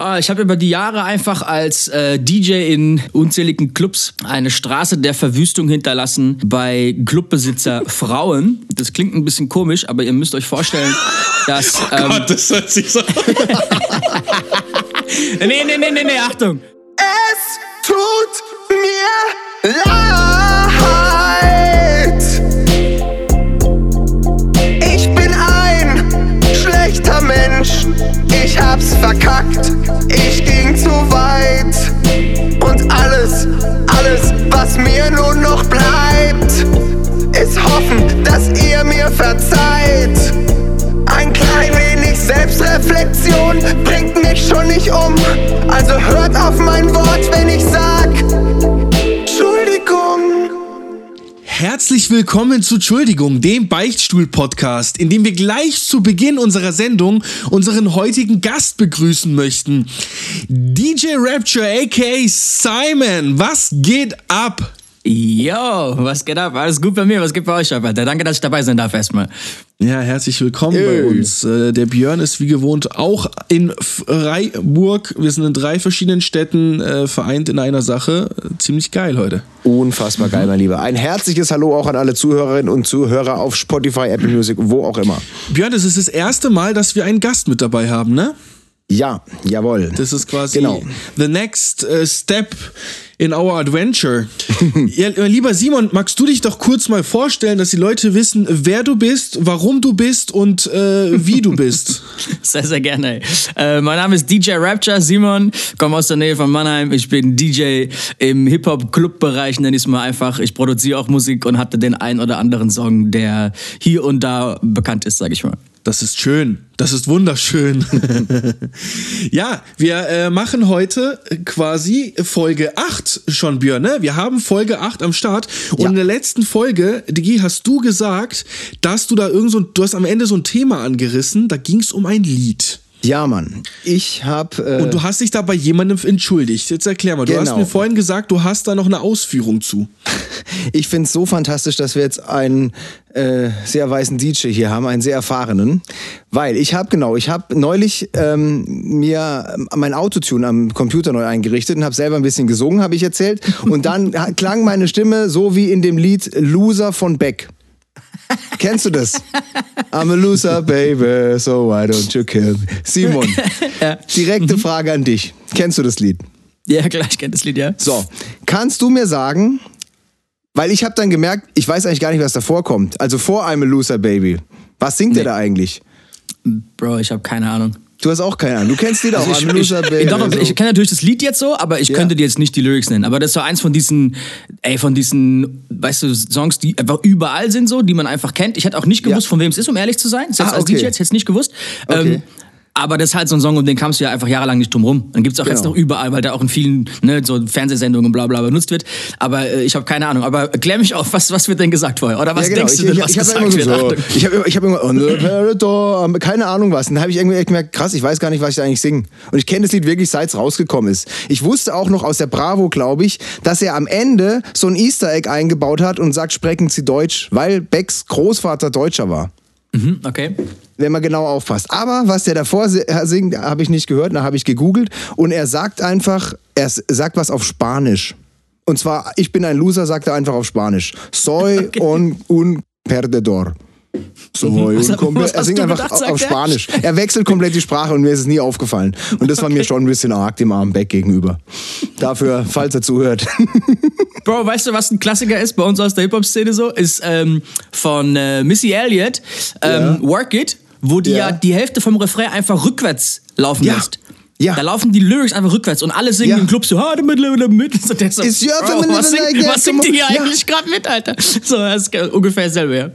Ah, ich habe über die Jahre einfach als äh, DJ in unzähligen Clubs eine Straße der Verwüstung hinterlassen bei Clubbesitzer Frauen. Das klingt ein bisschen komisch, aber ihr müsst euch vorstellen, dass. Oh Gott, das hört sich so. nee, nee, nee, nee, nee, Achtung. Es tut mir leid. Mensch. Ich hab's verkackt. Ich ging zu weit. Und alles, alles, was mir nun noch bleibt, ist hoffen, dass ihr mir verzeiht. Ein klein wenig Selbstreflexion bringt mich schon nicht um. Also hört auf mein Wort, wenn ich sag, Herzlich willkommen zu Entschuldigung, dem Beichtstuhl-Podcast, in dem wir gleich zu Beginn unserer Sendung unseren heutigen Gast begrüßen möchten. DJ Rapture, aka Simon, was geht ab? Yo, was geht ab? Alles gut bei mir? Was geht bei euch ab? Alter? Danke, dass ich dabei sein darf erstmal. Ja, herzlich willkommen bei uns. Äh, Der Björn ist wie gewohnt auch in Freiburg. Wir sind in drei verschiedenen Städten äh, vereint in einer Sache. Ziemlich geil heute. Unfassbar geil, mein Lieber. Ein herzliches Hallo auch an alle Zuhörerinnen und Zuhörer auf Spotify, Apple Music, wo auch immer. Björn, das ist das erste Mal, dass wir einen Gast mit dabei haben, ne? Ja, jawohl. Das ist quasi Genau. the next äh, step in our adventure. ja, lieber Simon, magst du dich doch kurz mal vorstellen, dass die Leute wissen, wer du bist, warum du bist und äh, wie du bist? Sehr, sehr gerne. Äh, mein Name ist DJ Rapture Simon, komme aus der Nähe von Mannheim. Ich bin DJ im Hip-Hop-Club-Bereich, nenne ich es mal einfach. Ich produziere auch Musik und hatte den einen oder anderen Song, der hier und da bekannt ist, sage ich mal. Das ist schön. Das ist wunderschön. ja, wir äh, machen heute quasi Folge 8 schon, Björn. Ne? Wir haben Folge 8 am Start. Und Ja. in der letzten Folge, Digi, hast du gesagt, dass du da irgend so, du hast am Ende so ein Thema angerissen. Da ging es um ein Lied. Ja, Mann. Ich hab. Äh, Und du hast dich da bei jemandem entschuldigt. Jetzt erklär mal. Du hast Genau. mir vorhin gesagt, du hast da noch eine Ausführung zu. ich finde es so fantastisch, dass wir jetzt einen äh, sehr weißen DJ hier haben, einen sehr erfahrenen. Weil ich habe, genau, ich habe neulich ähm, mir mein Autotune am Computer neu eingerichtet und habe selber ein bisschen gesungen, habe ich erzählt. Und dann klang meine Stimme so wie in dem Lied Loser von Beck. Kennst du das? I'm a loser, baby, so why don't you kill me? Simon, direkte Frage an dich. Kennst du das Lied? Ja, klar, ich kenne das Lied, ja. So, kannst du mir sagen, weil ich habe dann gemerkt, ich weiß eigentlich gar nicht, was davor kommt. Also vor I'm a Loser Baby. Was singt der da eigentlich? Bro, ich habe keine Ahnung. Du hast auch keine Ahnung. Du kennst die doch. Also ich, ich, Baby. doch, doch, so. ich kenne natürlich das Lied jetzt so, aber ich Ja. könnte dir jetzt nicht die Lyrics nennen. Aber das so eins von diesen, ey, von diesen, weißt du, Songs, die einfach überall sind so, die man einfach kennt. Ich hätte auch nicht gewusst, Ja. von wem es ist, um ehrlich zu sein. Selbst Ah, als okay. DJ jetzt hätte ich nicht gewusst. Okay. Ähm, aber das ist halt so ein Song, um den kamst du ja einfach jahrelang nicht drum rum. Dann gibt's auch jetzt Genau. noch überall, weil der auch in vielen ne, so Fernsehsendungen und bla bla benutzt wird. Aber äh, ich habe keine Ahnung. Aber klär mich auf, was, was wird denn gesagt vorher? Oder was ja, genau. denkst ich, du denn, ich, was ich, hab gesagt wird? so, ich habe ich hab immer on the Parador, keine Ahnung was. Und dann habe ich irgendwie gemerkt, krass, ich weiß gar nicht, was ich da eigentlich singe. Und ich kenne das Lied wirklich, seit es rausgekommen ist. Ich wusste auch noch aus der Bravo, glaube ich, dass er am Ende so ein Easter Egg eingebaut hat und sagt, sprechen Sie Deutsch, weil Becks Großvater Deutscher war. Hm, Okay. wenn man genau aufpasst. Aber was der davor si- singt, habe ich nicht gehört, da habe ich gegoogelt und er sagt einfach, er sagt was auf Spanisch. Und zwar, ich bin ein Loser, sagt er einfach auf Spanisch. Soy un, un perdedor. Soy un compe- was er singt einfach gedacht, auf? Spanisch. Er wechselt komplett die Sprache und mir ist es nie aufgefallen. Und das war mir schon ein bisschen arg dem armen Beck gegenüber. Dafür, falls er zuhört. Bro, weißt du, was ein Klassiker ist bei uns aus der Hip-Hop-Szene so? Ist ähm, von äh, Missy Elliott, ähm, Work It, wo die ja. Ja. die Hälfte vom Refrain einfach rückwärts laufen Ja. lässt. Ja. Da laufen die Lyrics einfach rückwärts und alle singen Ja. im Club so, ha, mit, mit, mit. So, der Bro, was, was singt die hier Ja. eigentlich gerade mit, Alter? So, das ist ungefähr dasselbe, ja.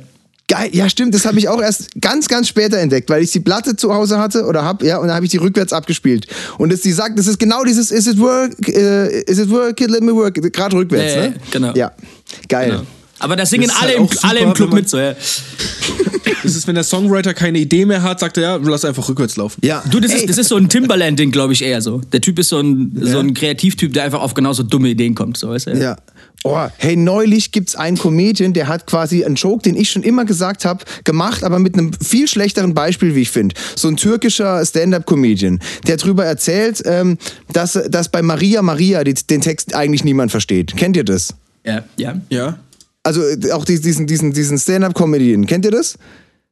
Geil, ja stimmt, das habe ich auch erst ganz, ganz später entdeckt, weil ich die Platte zu Hause hatte oder hab, ja, und dann habe ich die rückwärts abgespielt. Und das, die sagt, das ist genau dieses Is it work, äh, is it work, it, let me work, gerade rückwärts, Ja, ja, ne? genau. Ja, geil. Genau. Aber da singen Das alle, halt im, super, alle im Club mit, so, ja. Das ist, wenn der Songwriter keine Idee mehr hat, sagt er, ja, lass einfach rückwärts laufen. Ja. Du, das Ey, ist, das ist so ein Timberland-Ding, glaube ich, eher so. Der Typ ist so ein, so ein Kreativtyp, der einfach auf genauso dumme Ideen kommt, so, weißt du? Ja. Oh, hey, neulich gibt's einen Comedian, der hat quasi einen Joke, den ich schon immer gesagt habe, gemacht, aber mit einem viel schlechteren Beispiel, wie ich finde. So ein türkischer Stand-up-Comedian, der darüber erzählt, ähm, dass, dass bei Maria Maria die, den Text eigentlich niemand versteht. Kennt ihr das? Ja, ja. Ja. Also äh, auch die- diesen, diesen, diesen Stand-up-Comedian, kennt ihr das?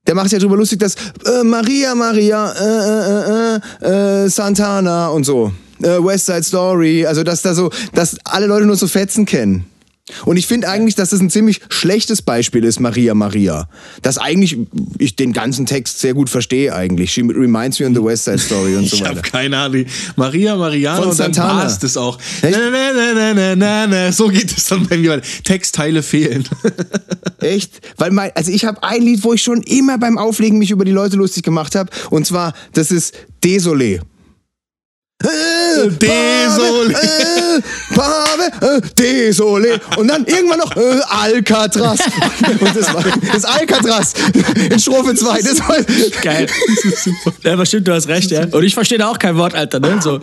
Der macht sich ja drüber lustig, dass äh, Maria Maria, äh, äh, äh, äh, Santana und so, äh, West Side Story, also dass da so, dass alle Leute nur so Fetzen kennen. Und ich finde eigentlich, dass das ein ziemlich schlechtes Beispiel ist, Maria Maria. Dass eigentlich ich den ganzen Text sehr gut verstehe eigentlich. She reminds me on the West Side Story und so Ich habe weiter. keine Ahnung. Maria, Mariana Von und dann Santana. war es auch. Echt? Na, na, na, na, na, na, na. So geht es dann bei mir weiter. Textteile fehlen. Echt? Weil mein, also ich habe ein Lied, wo ich schon immer beim Auflegen mich über die Leute lustig gemacht habe. Und zwar, das ist Désolé. Äh, Désolé. Pave, äh, Pave, äh, Désolé. Und dann irgendwann noch äh, Alcatraz. Und das war das Alcatraz in Strophe 2. Das war, Geil. ja, aber stimmt, du hast recht, ja. Und ich verstehe da auch kein Wort, Alter, ne? So.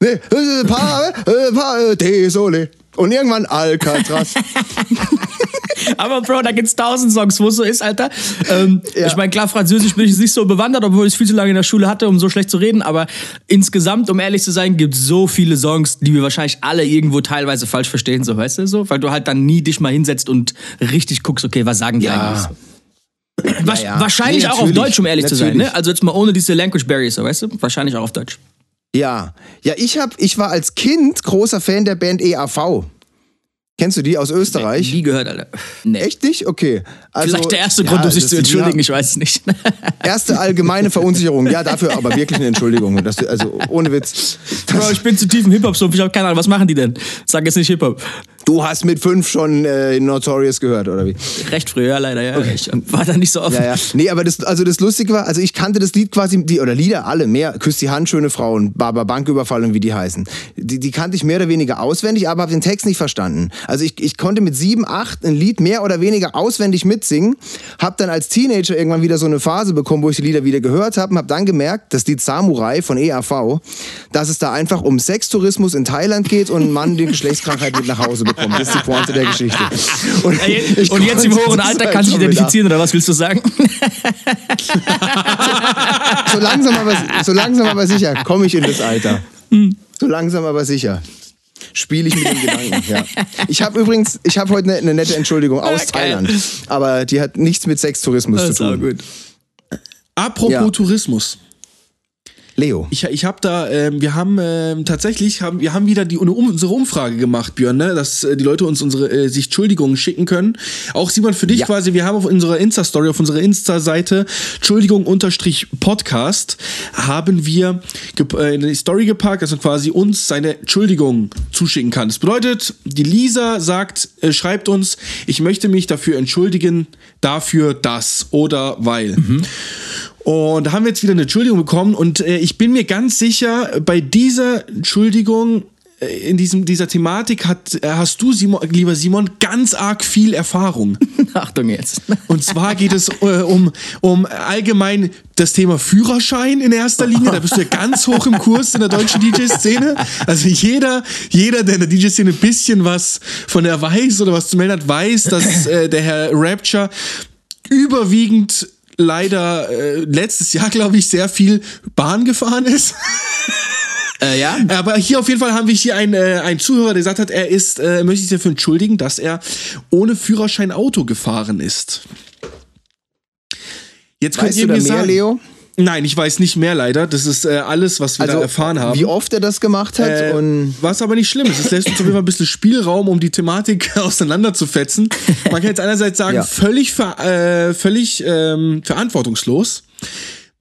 nee, äh, Pave, äh, Pave, Désolé. Und irgendwann Alcatraz. Aber Bro, da gibt's tausend Songs, wo es so ist, Alter. Ähm, Ja. Ich meine, klar, Französisch bin ich nicht so bewandert, obwohl ich es viel zu lange in der Schule hatte, um so schlecht zu reden. Aber insgesamt, um ehrlich zu sein, gibt's so viele Songs, die wir wahrscheinlich alle irgendwo teilweise falsch verstehen, so weißt du so, weil du halt dann nie dich mal hinsetzt und richtig guckst, okay, was sagen die Ja. eigentlich? So. Wasch- Ja. Wahrscheinlich Nee, auch auf natürlich. Deutsch, um ehrlich zu sein. Natürlich. Ne? Also jetzt mal ohne diese Language Barriers, so, weißt du? Wahrscheinlich auch auf Deutsch. Ja, ja, ich hab, ich war als Kind großer Fan der Band EAV. Kennst du die aus Österreich? Nie gehört, Alter. Nee. Echt nicht? Okay. Also, Vielleicht der erste ja, Grund, um sich zu entschuldigen, ich weiß es nicht. Erste allgemeine Verunsicherung. Ja, dafür aber wirklich eine Entschuldigung. Das, also ohne Witz. Bro, ich bin zu tief im Hip-Hop-Sumpf, ich habe keine Ahnung, was machen die denn? Sag jetzt nicht Hip-Hop. Du hast mit fünf schon äh, Notorious gehört, oder wie? Recht früh, ja, leider, ja. Ich war da nicht so offen. Ja, ja. Nee, aber das, also das Lustige war, also ich kannte das Lied quasi, die, oder Lieder alle, mehr, Küss die Hand, schöne Frauen, Baba Banküberfall und wie die heißen. Die, die kannte ich mehr oder weniger auswendig, aber habe den Text nicht verstanden. Also ich, ich konnte mit sieben, acht ein Lied mehr oder weniger auswendig mitsingen, habe dann als Teenager irgendwann wieder so eine Phase bekommen, wo ich die Lieder wieder gehört habe und habe dann gemerkt, das Lied Samurai von EAV, dass es da einfach um Sextourismus in Thailand geht und ein Mann die Geschlechtskrankheit mit nach Hause bekommt. Das ist die Pointe der Geschichte. Und, ich Und jetzt im hohen Alter kannst du dich schon wieder- identifizieren, oder was willst du sagen? so langsam aber, so langsam aber sicher komme ich in das Alter. So langsam aber sicher. Spiele ich mit dem Gedanken, ja. Ich habe übrigens, ich habe heute eine, eine nette Entschuldigung aus geil. Thailand. Aber die hat nichts mit Sextourismus Das ist zu auch tun. gut. Apropos Ja. Tourismus. Leo. Ich, ich habe da, ähm, wir haben ähm, tatsächlich, haben, wir haben wieder die, um, unsere Umfrage gemacht, Björn, ne? dass äh, die Leute uns unsere äh, sich Entschuldigungen schicken können. Auch Simon, für dich Ja. quasi, wir haben auf unserer Insta-Story, auf unserer Insta-Seite Entschuldigung unterstrich Podcast, haben wir äh, eine Story gepackt, dass man quasi uns seine Entschuldigung zuschicken kann. Das bedeutet, die Lisa sagt, äh, schreibt uns, ich möchte mich dafür entschuldigen, dafür das oder weil. Und da haben wir jetzt wieder eine Entschuldigung bekommen und äh, ich bin mir ganz sicher, bei dieser Entschuldigung äh, in diesem, dieser Thematik hat, äh, hast du, Simon, lieber Simon, ganz arg viel Erfahrung. Achtung jetzt. Und zwar geht es äh, um, um allgemein das Thema Führerschein in erster Linie. Da bist du ja ganz hoch im Kurs in der deutschen DJ-Szene. Also jeder, jeder, der in der DJ-Szene ein bisschen was von der weiß oder was zu melden hat, weiß, dass äh, der Herr Rapture überwiegend leider äh, letztes Jahr, glaube ich, sehr viel Bahn gefahren ist. Äh, ja? Aber hier auf jeden Fall haben wir hier einen, äh, einen Zuhörer, der gesagt hat, er ist, äh, möchte sich dafür entschuldigen, dass er ohne Führerschein Auto gefahren ist. Jetzt könnt Weißt ihr du da mir mehr, sagen, Leo? Nein, ich weiß nicht mehr leider. Das ist äh, alles, was wir da erfahren haben. wie oft er das gemacht hat Äh, und was aber nicht schlimm ist. Es lässt uns auf jeden Fall ein bisschen Spielraum, um die Thematik auseinanderzufetzen. Man kann jetzt einerseits sagen, Ja. völlig, ver äh, völlig ähm, verantwortungslos.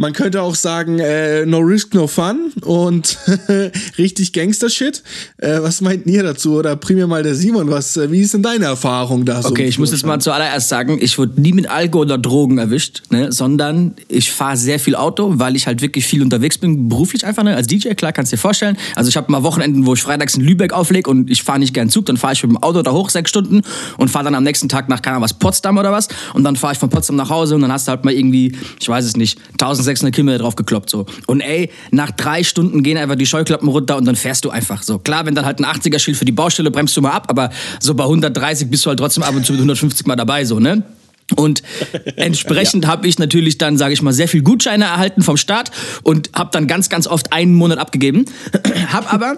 Man könnte auch sagen, äh, no risk, no fun und richtig Gangster-Shit. Äh, was meint ihr dazu? Oder primär mal der Simon, was, äh, wie ist denn deine Erfahrung da so? Okay, ich muss jetzt mal zuallererst sagen, ich wurde nie mit Alkohol oder Drogen erwischt, ne, sondern ich fahre sehr viel Auto, weil ich halt wirklich viel unterwegs bin, beruflich einfach, ne, als DJ, klar, kannst du dir vorstellen. Also ich habe mal Wochenenden, wo ich freitags in Lübeck auflege und ich fahre nicht gern Zug, dann fahre ich mit dem Auto da hoch sechs Stunden und fahre dann am nächsten Tag nach, keine was, Potsdam oder was und dann fahre ich von Potsdam nach Hause und dann hast du halt mal irgendwie, ich weiß es nicht, 1600 600 Kilometer drauf gekloppt so. Und ey, nach drei Stunden gehen einfach die Scheuklappen runter und dann fährst du einfach so. Klar, wenn dann halt ein 80er-Schild für die Baustelle bremst du mal ab, aber so bei 130 bist du halt trotzdem ab und zu mit 150 mal dabei so, ne? Und entsprechend ja. habe ich natürlich dann, sage ich mal, sehr viel Gutscheine erhalten vom Staat und habe dann ganz, ganz oft einen Monat abgegeben. hab aber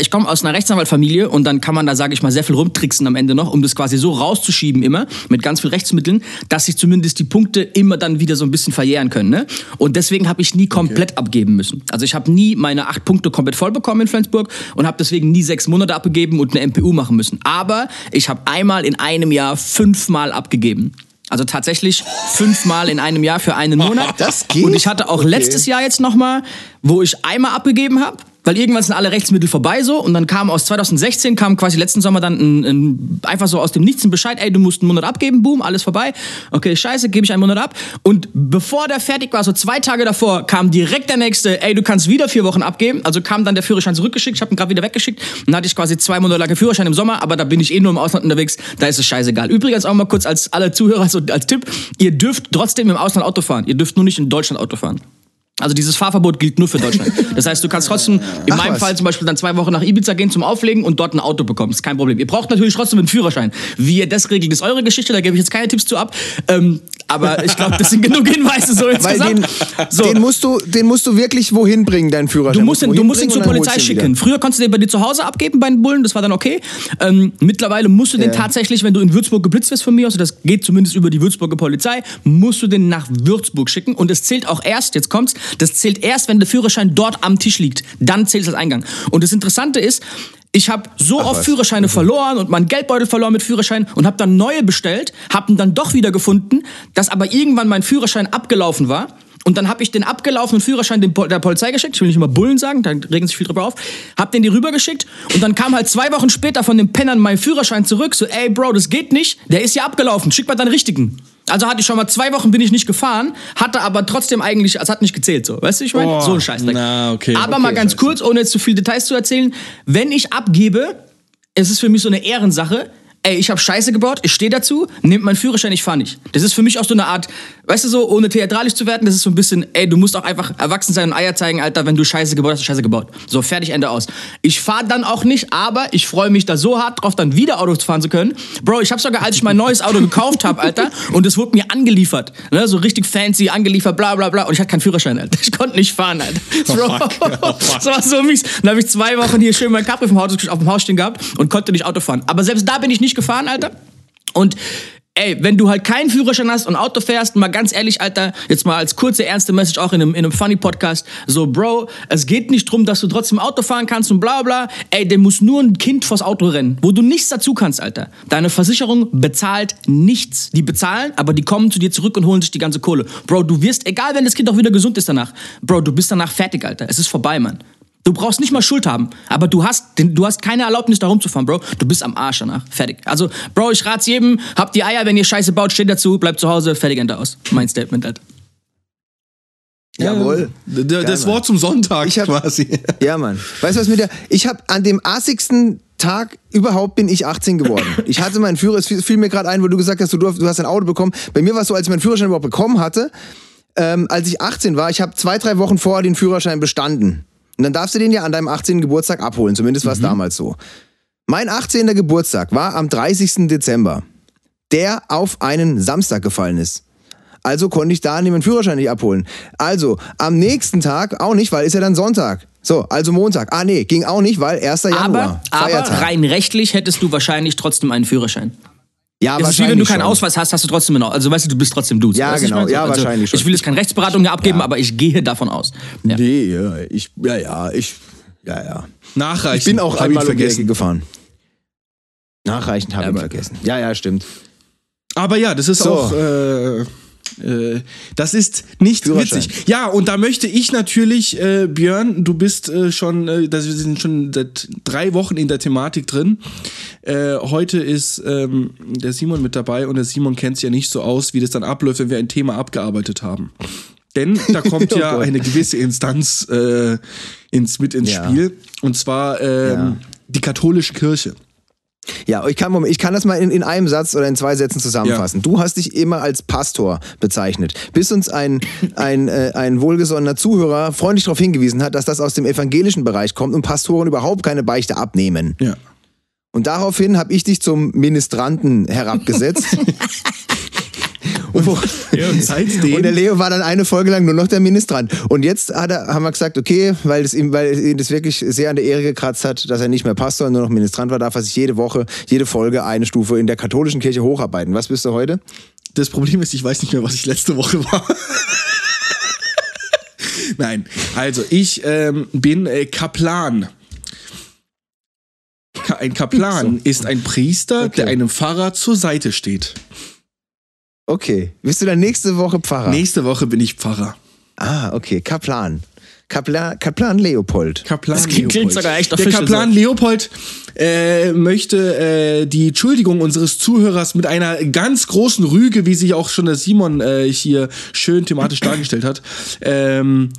ich komme aus einer Rechtsanwaltfamilie und dann kann man da, sage ich mal, sehr viel rumtricksen am Ende noch, um das quasi so rauszuschieben immer, mit ganz viel Rechtsmitteln, dass sich zumindest die Punkte immer dann wieder so ein bisschen verjähren können. Ne? Und deswegen habe ich nie komplett okay. abgeben müssen. Also ich habe nie meine acht Punkte komplett voll bekommen in Flensburg und habe deswegen nie sechs Monate abgegeben und eine MPU machen müssen. Aber ich habe einmal in einem Jahr fünfmal abgegeben. Also tatsächlich fünfmal in einem Jahr für einen Monat. Das geht. Und ich hatte auch okay. letztes Jahr jetzt nochmal, wo ich einmal abgegeben habe weil irgendwann sind alle Rechtsmittel vorbei so und dann kam aus 2016 kam quasi letzten Sommer dann ein, ein, einfach so aus dem Nichts ein Bescheid, ey, du musst einen Monat abgeben, boom, alles vorbei. Okay, scheiße, gebe ich einen Monat ab. Und bevor der fertig war, so zwei Tage davor, kam direkt der nächste, ey, du kannst wieder vier Wochen abgeben. Also kam dann der Führerschein zurückgeschickt, ich habe ihn gerade wieder weggeschickt. Dann hatte ich quasi zwei Monate lang Führerschein im Sommer, aber da bin ich eh nur im Ausland unterwegs, da ist es scheißegal. Übrigens auch mal kurz als alle Zuhörer so als Tipp, ihr dürft trotzdem im Ausland Auto fahren. Ihr dürft nur nicht in Deutschland Auto fahren. Also dieses Fahrverbot gilt nur für Deutschland. Das heißt, du kannst trotzdem in Ach, meinem was? Fall zum Beispiel dann zwei Wochen nach Ibiza gehen zum Auflegen und dort ein Auto bekommen. ist kein Problem. Ihr braucht natürlich trotzdem einen Führerschein. Wie ihr das regelt, ist eure Geschichte. Da gebe ich jetzt keine Tipps zu ab. Ähm, aber ich glaube, das sind genug Hinweise so insgesamt. Den, so. den, musst du, den musst du wirklich wohin bringen, deinen Führerschein. Du musst, ihn, du musst ihn zur Polizei schicken. Früher konntest du den bei dir zu Hause abgeben bei den Bullen, das war dann okay. Ähm, mittlerweile musst du den ja. tatsächlich, wenn du in Würzburg geblitzt wirst von mir aus, das geht zumindest über die Würzburger Polizei, musst du den nach Würzburg schicken. Und es zählt auch erst, jetzt kommt's, das zählt erst, wenn der Führerschein dort am Tisch liegt. Dann zählt es als Eingang. Und das Interessante ist, ich habe so Ach, oft was. Führerscheine mhm. verloren und meinen Geldbeutel verloren mit Führerschein und habe dann neue bestellt, habe ihn dann doch wieder gefunden, dass aber irgendwann mein Führerschein abgelaufen war. Und dann habe ich den abgelaufenen Führerschein der Polizei geschickt. Ich will nicht immer Bullen sagen, da regen sich viel drüber auf. Hab den die rübergeschickt und dann kam halt zwei Wochen später von den Pennern mein Führerschein zurück. So, ey Bro, das geht nicht. Der ist ja abgelaufen. Schick mal deinen richtigen. Also hatte ich schon mal zwei Wochen bin ich nicht gefahren, hatte aber trotzdem eigentlich, es hat nicht gezählt so. Weißt du, ich meine? Oh, so ein Scheißdreck. Na, okay. Aber okay, mal ganz kurz, ohne jetzt zu viele Details zu erzählen, wenn ich abgebe, es ist für mich so eine Ehrensache, ey, ich habe Scheiße gebaut, ich stehe dazu, nehmt meinen Führerschein, ich fahre nicht. Das ist für mich auch so eine Art, weißt du so, ohne theatralisch zu werden, das ist so ein bisschen, ey, du musst auch einfach erwachsen sein und Eier zeigen, Alter, wenn du Scheiße gebaut hast, Scheiße gebaut. So, fertig, Ende aus. Ich fahre dann auch nicht, aber ich freue mich da so hart drauf, dann wieder Auto fahren zu können. Bro, ich habe sogar, als ich mein neues Auto gekauft habe, Alter, und es wurde mir angeliefert, ne, so richtig fancy, angeliefert, bla bla bla, und ich hatte keinen Führerschein, Alter. Ich konnte nicht fahren, Alter. Bro, das war so mies. Dann habe ich zwei Wochen hier schön mein Capri vom Haus, auf dem Haus stehen gehabt und konnte nicht Auto fahren. Aber selbst da bin ich nicht gefahren, Alter. Und ey, wenn du halt keinen Führerschein hast und Auto fährst, mal ganz ehrlich, Alter, jetzt mal als kurze, ernste Message auch in einem, in einem funny Podcast, so, Bro, es geht nicht drum, dass du trotzdem Auto fahren kannst und bla bla. Ey, der muss nur ein Kind vors Auto rennen, wo du nichts dazu kannst, Alter. Deine Versicherung bezahlt nichts. Die bezahlen, aber die kommen zu dir zurück und holen sich die ganze Kohle. Bro, du wirst, egal wenn das Kind auch wieder gesund ist danach, Bro, du bist danach fertig, Alter. Es ist vorbei, Mann. Du brauchst nicht mal Schuld haben, aber du hast, du hast keine Erlaubnis, da rumzufahren, Bro. Du bist am Arsch danach. Fertig. Also, Bro, ich rat's jedem, habt die Eier, wenn ihr Scheiße baut, steht dazu, bleibt zu Hause, fertig, Ende aus. Mein Statement halt. Jawohl. Ja, das Geil, Wort zum Sonntag ich hab, quasi. Ja, Mann. Weißt du, was mit der. Ich habe an dem assigsten Tag überhaupt bin ich 18 geworden. Ich hatte meinen Führer, es fiel mir gerade ein, wo du gesagt hast, du, du hast ein Auto bekommen. Bei mir war es so, als ich meinen Führerschein überhaupt bekommen hatte, ähm, als ich 18 war, ich habe zwei, drei Wochen vorher den Führerschein bestanden. Und dann darfst du den ja an deinem 18. Geburtstag abholen. Zumindest war es mhm. damals so. Mein 18. Geburtstag war am 30. Dezember, der auf einen Samstag gefallen ist. Also konnte ich da meinen Führerschein nicht abholen. Also am nächsten Tag auch nicht, weil ist ja dann Sonntag. So, also Montag. Ah nee, ging auch nicht, weil 1. Januar. Aber, aber rein rechtlich hättest du wahrscheinlich trotzdem einen Führerschein. Ja, es ist wie wenn du keinen schon. Ausweis hast, hast du trotzdem noch. Also weißt du, du bist trotzdem du. Ja, weißt genau. Ich ja, also, wahrscheinlich schon. Ich will jetzt keine Rechtsberatung mehr abgeben, ja. aber ich gehe davon aus. Ja. Nee, ja, ich, ja, ja, ich, ja, ja. Nachreichen. Ich bin auch einmal vergessen gefahren. Nachreichen habe ja, ich vergessen. Ja, ja, stimmt. Aber ja, das ist so. auch. Äh, äh, das ist nicht witzig. Ja, und da möchte ich natürlich, äh, Björn, du bist äh, schon, äh, wir sind schon seit drei Wochen in der Thematik drin. Äh, heute ist ähm, der Simon mit dabei und der Simon kennt es ja nicht so aus, wie das dann abläuft, wenn wir ein Thema abgearbeitet haben. Denn da kommt oh ja eine gewisse Instanz äh, ins, mit ins ja. Spiel. Und zwar ähm, ja. die katholische Kirche. Ja, ich kann, ich kann das mal in, in einem Satz oder in zwei Sätzen zusammenfassen. Du hast dich immer als Pastor bezeichnet, bis uns ein, ein, äh, ein wohlgesonnener Zuhörer freundlich darauf hingewiesen hat, dass das aus dem evangelischen Bereich kommt und Pastoren überhaupt keine Beichte abnehmen. Ja. Und daraufhin habe ich dich zum Ministranten herabgesetzt. und, Und und der Leo war dann eine Folge lang nur noch der Ministrant. Und jetzt hat er, haben wir gesagt, okay, weil es ihm, weil ihn das wirklich sehr an der Ehre gekratzt hat, dass er nicht mehr Pastor, nur noch Ministrant war, darf er sich jede Woche, jede Folge eine Stufe in der katholischen Kirche hocharbeiten. Was bist du heute? Das Problem ist, ich weiß nicht mehr, was ich letzte Woche war. Nein, also ich ähm, bin äh, Kaplan. Ka ein Kaplan ist ein Priester, Okay. der einem Pfarrer zur Seite steht. Okay. Bist du dann nächste Woche Pfarrer? Nächste Woche bin ich Pfarrer. Ah, okay. Kaplan. Kaplan, Kaplan Leopold. Kaplan Das klingt- Leopold. sogar echt Der Kaplan so. Leopold äh, möchte äh, die Entschuldigung unseres Zuhörers mit einer ganz großen Rüge, wie sich auch schon der Simon äh, hier schön thematisch dargestellt hat, ähm,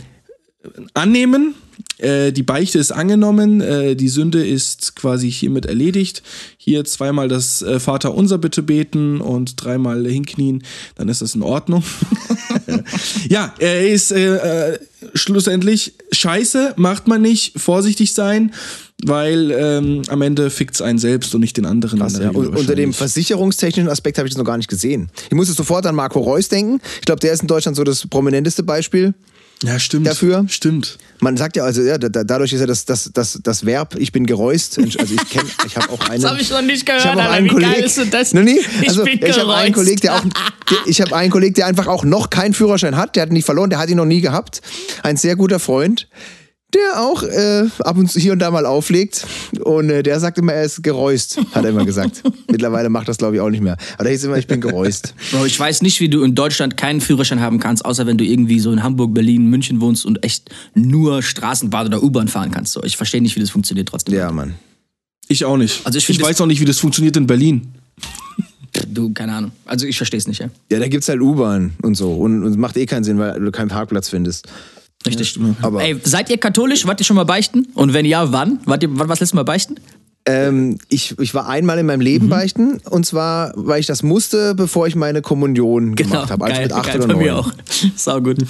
annehmen. Äh, die Beichte ist angenommen, äh, die Sünde ist quasi hiermit erledigt. Hier zweimal das äh, Vater unser bitte beten und dreimal hinknien, dann ist das in Ordnung. ja, er ist äh, äh, schlussendlich scheiße, macht man nicht, vorsichtig sein, weil ähm, am Ende fickt's einen selbst und nicht den anderen. Krass, ja. Unter dem versicherungstechnischen Aspekt habe ich das noch gar nicht gesehen. Ich musste sofort an Marco Reus denken. Ich glaube, der ist in Deutschland so das prominenteste Beispiel. Ja, stimmt. dafür. Stimmt. Man sagt ja, also ja, da, da- dadurch ist ja das, das, das, das Verb, ich bin gereust. Also ich kenne, ich habe auch einen. Das habe ich noch nicht gehört, Ich habe auch Alter. einen Wie Kollegen. geil ist denn das? Nee, Ich also, ich habe einen gereust. Kollegen, der auch, der, ich habe einen Kollegen, der einfach auch noch keinen Führerschein hat. Der hat ihn nicht verloren, der hat ihn noch nie gehabt. Ein sehr guter Freund, der auch äh, ab und zu hier und da mal auflegt. Und äh, der sagt immer, er ist gereust, hat er immer gesagt. Mittlerweile macht das, glaube ich, auch nicht mehr. Aber der hieß immer, ich bin gereust. Bro, ich weiß nicht, wie du in Deutschland keinen Führerschein haben kannst, außer wenn du irgendwie so in Hamburg, Berlin, München wohnst und echt nur Straßenbahn oder U-Bahn fahren kannst. So, ich verstehe nicht, wie das funktioniert trotzdem. Ja, Mann. Ich auch nicht. Also ich ich find weiß auch nicht, wie das funktioniert in Berlin. Du, keine Ahnung. Also ich verstehe es nicht, ja. Ja, da gibt's halt U-Bahn und so. Und und es macht eh keinen Sinn, weil du keinen Parkplatz findest. Richtig. Aber- Ey, seid ihr katholisch? Wart ihr schon mal beichten? Und wenn ja, wann? Wart ihr, wann was letztes Mal beichten? Ähm, ich, ich war einmal in meinem Mhm. Leben beichten und zwar, weil ich das musste, bevor ich meine Kommunion gemacht habe, also geil, mit acht geil, oder bei neun. mir auch. Sau gut.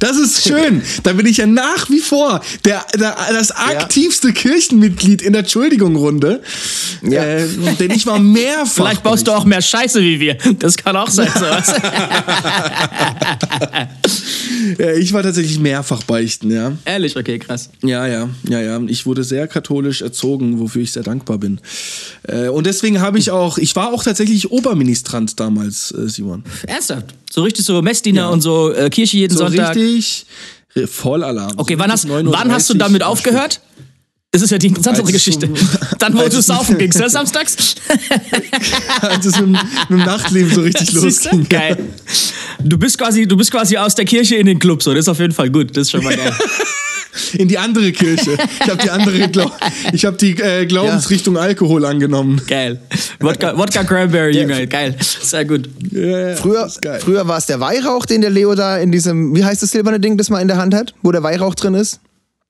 Das ist schön. da bin ich ja nach wie vor der, der, das aktivste Kirchenmitglied in der Entschuldigung-Runde. Ja. Äh, denn ich war mehrfach. Vielleicht baust du auch mehr Scheiße wie wir. Das kann auch sein, sowas. Ja, ich war tatsächlich mehrfach beichten, ja. Ehrlich, okay, krass. Ja, ja, ja, ja. Ich wurde sehr katholisch erzogen, wofür ich sehr dankbar bin. Äh, und deswegen habe ich auch, ich war auch tatsächlich Oberministrant damals, äh, Simon. Ernsthaft? So richtig so Messdiener und so äh, Kirche jeden So Sonntag. richtig Vollalarm. Okay, so wann hast, wann hast du 9:30 damit am aufgehört? Das ist ja die interessantere Als es Geschichte. Dann, wo du saufen gingst, ne, samstags? Als es mit, dem- mit dem Nachtleben so richtig losging. Geil. Du bist, quasi, du bist quasi aus der Kirche in den Club, so. Das ist auf jeden Fall gut. Das ist schon mal geil. In die andere Kirche. Ich habe die andere, Glau ich habe die äh, Glaubensrichtung Alkohol angenommen. Geil. Wodka, Wodka Cranberry, Junge. Geil. Sehr gut. Ja, ja, Früher, früher war es der Weihrauch, den der Leo da in diesem, wie heißt das silberne Ding, das man in der Hand hat, wo der Weihrauch drin ist?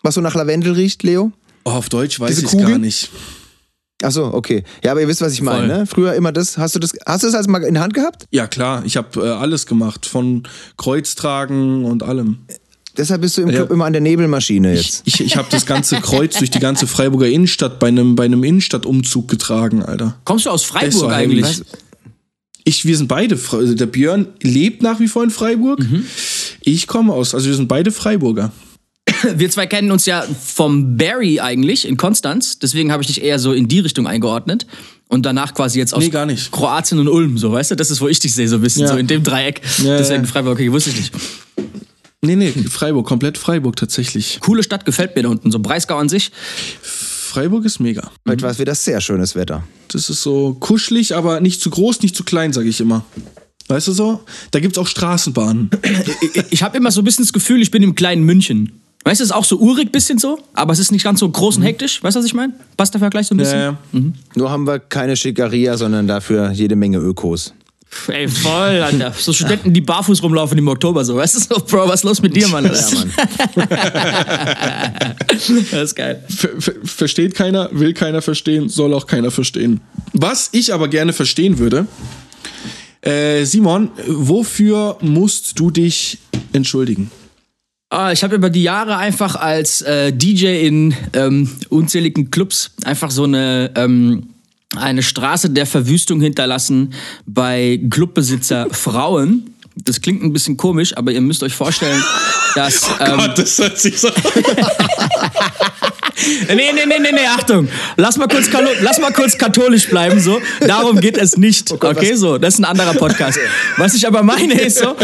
Was so nach Lavendel riecht, Leo? Oh, auf Deutsch weiß ich gar nicht. Ach so, okay. Ja, aber ihr wisst, was ich meine, ne? Früher immer das, hast du das, hast du das als mal in der Hand gehabt? Ja, klar, ich habe äh, alles gemacht. Von Kreuztragen und allem. Deshalb bist du im Ja. Club immer an der Nebelmaschine jetzt. Ich, ich habe das ganze Kreuz durch die ganze Freiburger Innenstadt bei einem, bei einem Innenstadtumzug getragen, Alter. Kommst du aus Freiburg eigentlich? Ich, wir sind beide, also der Björn lebt nach wie vor in Freiburg. Mhm. Ich komme aus, also wir sind beide Freiburger. Wir zwei kennen uns ja vom Barry eigentlich in Konstanz. Deswegen habe ich dich eher so in die Richtung eingeordnet. Und danach quasi jetzt aus Nee, gar nicht. Kroatien und Ulm, so, weißt du? Das ist, wo ich dich sehe, so ein bisschen, Ja. so in dem Dreieck. Ja, Deswegen ja. Freiburg, okay, wusste ich nicht. Nee, nee, Freiburg, komplett Freiburg tatsächlich. Coole Stadt, gefällt mir da unten. So Breisgau an sich. Freiburg ist mega. Heute war es wieder sehr schönes Wetter. Das ist so kuschelig, aber nicht zu groß, nicht zu klein, sage ich immer. Weißt du so? Da gibt's auch Straßenbahnen. Ich, ich habe immer so ein bisschen das Gefühl, ich bin im kleinen München. Weißt du, es ist auch so urig bisschen so, aber es ist nicht ganz so groß und hektisch. Weißt du, was ich meine? Passt der Vergleich so ein bisschen? Ja, ja. Nur haben wir keine Schickeria, sondern dafür jede Menge Ökos. Ey, voll, Alter. So Studenten, die barfuß rumlaufen im Oktober, so. Weißt du so, Bro, was ist los mit dir, Mann? Alter? Ja, Mann. Das ist geil. Ver ver versteht keiner, will keiner verstehen, soll auch keiner verstehen. Was ich aber gerne verstehen würde, äh, Simon, wofür musst du dich entschuldigen? Ah, ich habe über die Jahre einfach als äh, DJ in ähm, unzähligen Clubs einfach so eine, ähm, eine Straße der Verwüstung hinterlassen bei Clubbesitzer Frauen. Das klingt ein bisschen komisch, aber ihr müsst euch vorstellen, dass. ähm, das hört sich so. Nee, nee, nee, nee, nee, Achtung. Lass mal kurz, lass mal kurz katholisch bleiben, so. Darum geht es nicht. Okay, so. Das ist ein anderer Podcast. Was ich aber meine ist so,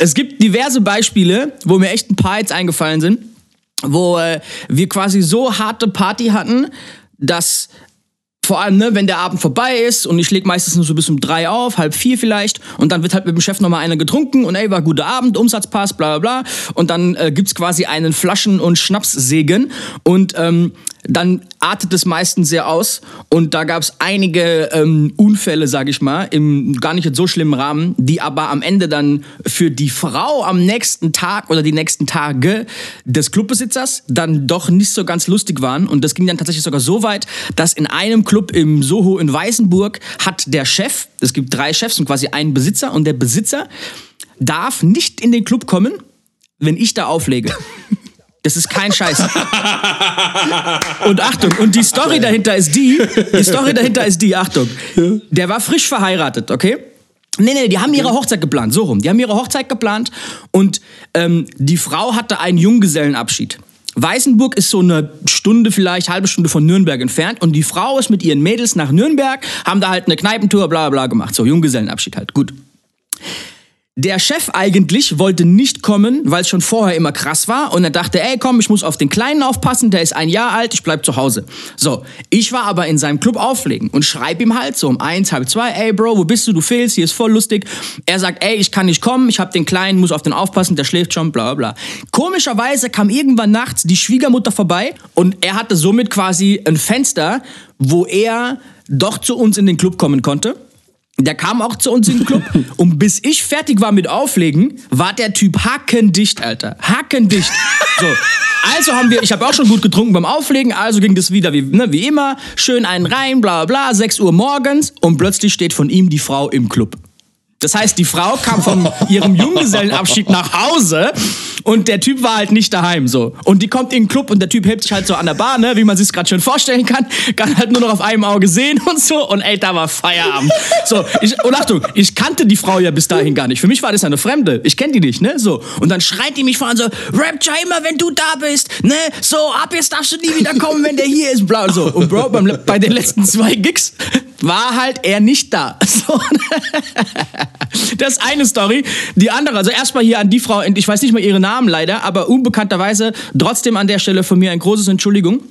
es gibt diverse Beispiele, wo mir echt ein paar jetzt eingefallen sind, wo äh, wir quasi so harte Party hatten, dass vor allem, ne, wenn der Abend vorbei ist und ich leg meistens nur so bis um drei auf, halb vier vielleicht, und dann wird halt mit dem Chef nochmal einer getrunken und ey, war guter Abend, Umsatz passt, bla bla bla. Und dann äh, gibt's quasi einen Flaschen- und Schnapssegen und ähm, dann artet es meistens sehr aus und da gab's einige ähm, Unfälle, sag ich mal, im gar nicht so schlimmen Rahmen, die aber am Ende dann für die Frau am nächsten Tag oder die nächsten Tage des Clubbesitzers dann doch nicht so ganz lustig waren und das ging dann tatsächlich sogar so weit, dass in einem Club im Soho in Weißenburg hat der Chef, es gibt drei Chefs und quasi einen Besitzer und der Besitzer darf nicht in den Club kommen, wenn ich da auflege. Das ist kein Scheiß. Und Achtung, und die Story dahinter ist die, die Story dahinter ist die, Achtung, der war frisch verheiratet, okay? Nee, nee, die haben ihre Hochzeit geplant, so rum. Die haben ihre Hochzeit geplant und ähm, die Frau hatte einen Junggesellenabschied. Weißenburg ist so eine Stunde, vielleicht halbe Stunde von Nürnberg entfernt und die Frau ist mit ihren Mädels nach Nürnberg, haben da halt eine Kneipentour, bla bla gemacht. So, Junggesellenabschied halt, gut. Der Chef eigentlich wollte nicht kommen, weil es schon vorher immer krass war. Und er dachte, ey, komm, ich muss auf den Kleinen aufpassen, der ist ein Jahr alt, ich bleib zu Hause. So, ich war aber in seinem Club auflegen und schreib ihm halt so um eins, halb zwei, ey, Bro, wo bist du, du fehlst, hier ist voll lustig. Er sagt, ey, ich kann nicht kommen, ich hab den Kleinen, muss auf den aufpassen, der schläft schon, bla bla bla. Komischerweise kam irgendwann nachts die Schwiegermutter vorbei und er hatte somit quasi ein Fenster, wo er doch zu uns in den Club kommen konnte. Der kam auch zu uns in den Club und bis ich fertig war mit Auflegen, war der Typ hackendicht, Alter. Hackendicht. So. Also haben wir, ich habe auch schon gut getrunken beim Auflegen, also ging das wieder wie, ne, wie immer. Schön einen rein, bla bla bla, 6 Uhr morgens und plötzlich steht von ihm die Frau im Club. Das heißt, die Frau kam von ihrem Junggesellenabschied nach Hause und der Typ war halt nicht daheim so. Und die kommt in den Club und der Typ hebt sich halt so an der Bar, ne, wie man sich gerade schon vorstellen kann, kann halt nur noch auf einem Auge sehen und so und ey, da war Feierabend. So, ich, und Achtung, ich kannte die Frau ja bis dahin gar nicht. Für mich war das eine Fremde. Ich kenne die nicht, ne, so. Und dann schreit die mich vor an so, Rapture immer, wenn du da bist, ne, so, ab jetzt darfst du nie wieder kommen, wenn der hier ist, bla und so. Und Bro, beim, bei den letzten zwei Gigs war halt er nicht da. So. Das ist eine Story. Die andere, also erstmal hier an die Frau, ich weiß nicht mal ihren Namen leider, aber unbekannterweise trotzdem an der Stelle von mir ein großes Entschuldigung.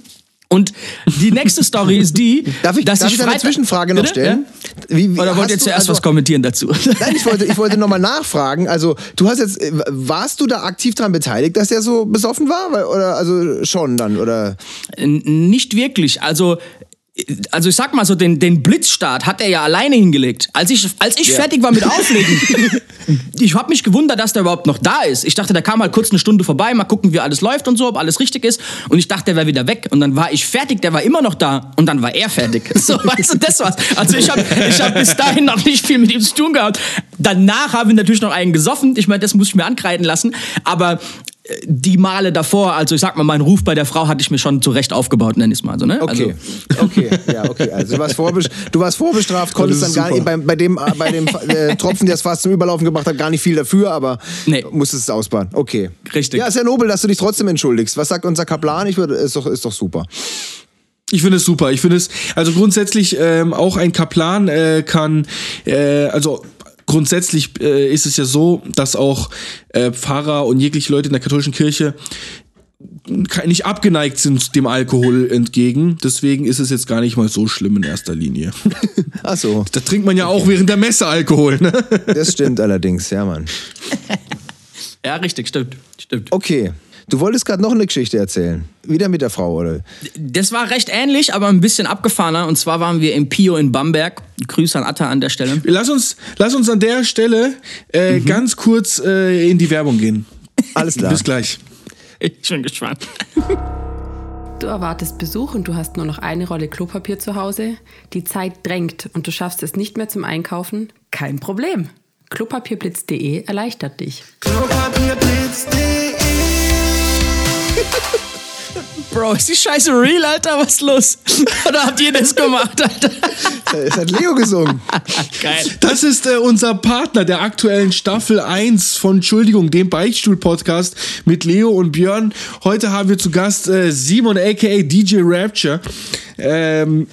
Und die nächste Story ist die, Darf ich, dass darf ich eine Zwischenfrage noch stellen? Ja? Wie, wie, Oder wollt ihr zuerst also- was kommentieren dazu? Nein, ich wollte, ich wollte nochmal nachfragen. Also, du hast jetzt, äh, warst du da aktiv daran beteiligt, dass der so besoffen war? Oder, also schon dann, oder? Nicht wirklich. Also, also ich sag mal so, den, den Blitzstart hat er ja alleine hingelegt. Als ich, als ich Ja. fertig war mit Auflegen, ich habe mich gewundert, dass der überhaupt noch da ist. Ich dachte, der kam halt kurz eine Stunde vorbei, mal gucken, wie alles läuft und so, ob alles richtig ist. Und ich dachte, der wäre wieder weg. Und dann war ich fertig, der war immer noch da. Und dann war er fertig. So, weißt du, das war's. Also ich habe ich hab bis dahin noch nicht viel mit ihm zu tun gehabt. Danach haben wir natürlich noch einen gesoffen. Ich meine, das muss ich mir ankreiden lassen. Aber die Male davor, also ich sag mal, meinen Ruf bei der Frau hatte ich mir schon zurecht aufgebaut, nenn ich es mal so, ne? Okay, Also, okay, ja, okay. Also du warst, vorbes du warst vorbestraft, konntest dann gar nicht, bei, bei dem, äh, bei dem äh, Tropfen, der es fast zum Überlaufen gebracht hat, gar nicht viel dafür, aber Nee. musstest es ausbaden. Okay. Richtig. Ja, ist ja nobel, dass du dich trotzdem entschuldigst. Was sagt unser Kaplan? Ich würde, ist doch, ist doch super. Ich finde es super. Ich finde es, also grundsätzlich ähm, auch ein Kaplan äh, kann, äh, also grundsätzlich äh, ist es ja so, dass auch äh, Pfarrer und jegliche Leute in der katholischen Kirche nicht abgeneigt sind dem Alkohol entgegen. Deswegen ist es jetzt gar nicht mal so schlimm in erster Linie. Ach so, Da trinkt man ja auch während der Messe Alkohol, ne? das stimmt allerdings, ja, Mann. ja, richtig, stimmt. Stimmt. Okay. Du wolltest gerade noch eine Geschichte erzählen. Wieder mit der Frau, oder? Das war recht ähnlich, aber ein bisschen abgefahrener. Und zwar waren wir im Pio in Bamberg. Grüße an Atta an der Stelle. Lass uns, lass uns an der Stelle äh, ganz kurz äh, in die Werbung gehen. Alles klar. Bis gleich. Ich bin gespannt. Du erwartest Besuch und du hast nur noch eine Rolle Klopapier zu Hause. Die Zeit drängt und du schaffst es nicht mehr zum Einkaufen. Kein Problem. Klopapierblitz.de erleichtert dich. Bro, ist die Scheiße real, Alter? Was ist los? Oder habt ihr das gemacht, Alter? Es hat Leo gesungen. Geil. Das ist äh, unser Partner der aktuellen Staffel 1 von Entschuldigung, dem Beichtstuhl-Podcast mit Leo und Björn. Heute haben wir zu Gast äh, Simon aka DJ Rapture. Ähm,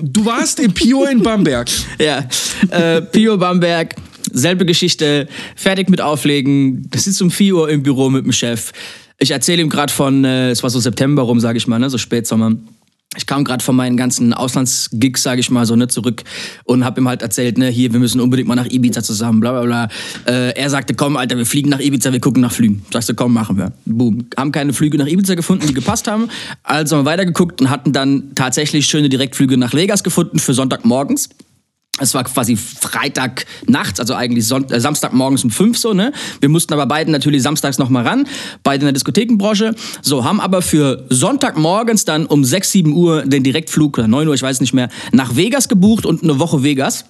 du warst im Pio in Bamberg. Ja, äh, Pio Bamberg, selbe Geschichte, fertig mit Auflegen. Das ist um 4 Uhr im Büro mit dem Chef. Ich erzähle ihm gerade von, äh, es war so September rum, sage ich mal, ne, so Spätsommer. Ich kam gerade von meinen ganzen Auslandsgigs, sage ich mal, so ne, zurück und habe ihm halt erzählt, ne, hier, wir müssen unbedingt mal nach Ibiza zusammen, bla bla bla. Äh, er sagte, komm, Alter, wir fliegen nach Ibiza, wir gucken nach Flügen. Sagst du, komm, machen wir. Boom. Haben keine Flüge nach Ibiza gefunden, die gepasst haben. Also haben wir weitergeguckt und hatten dann tatsächlich schöne Direktflüge nach Vegas gefunden für Sonntagmorgens. Es war quasi Freitag nachts, also eigentlich Son äh, Samstagmorgens um fünf so, ne? Wir mussten aber beiden natürlich samstags noch mal ran, beide in der Diskothekenbranche. So, haben aber für Sonntagmorgens dann um sechs, sieben Uhr den Direktflug, oder neun Uhr, ich weiß nicht mehr, nach Vegas gebucht und eine Woche Vegas.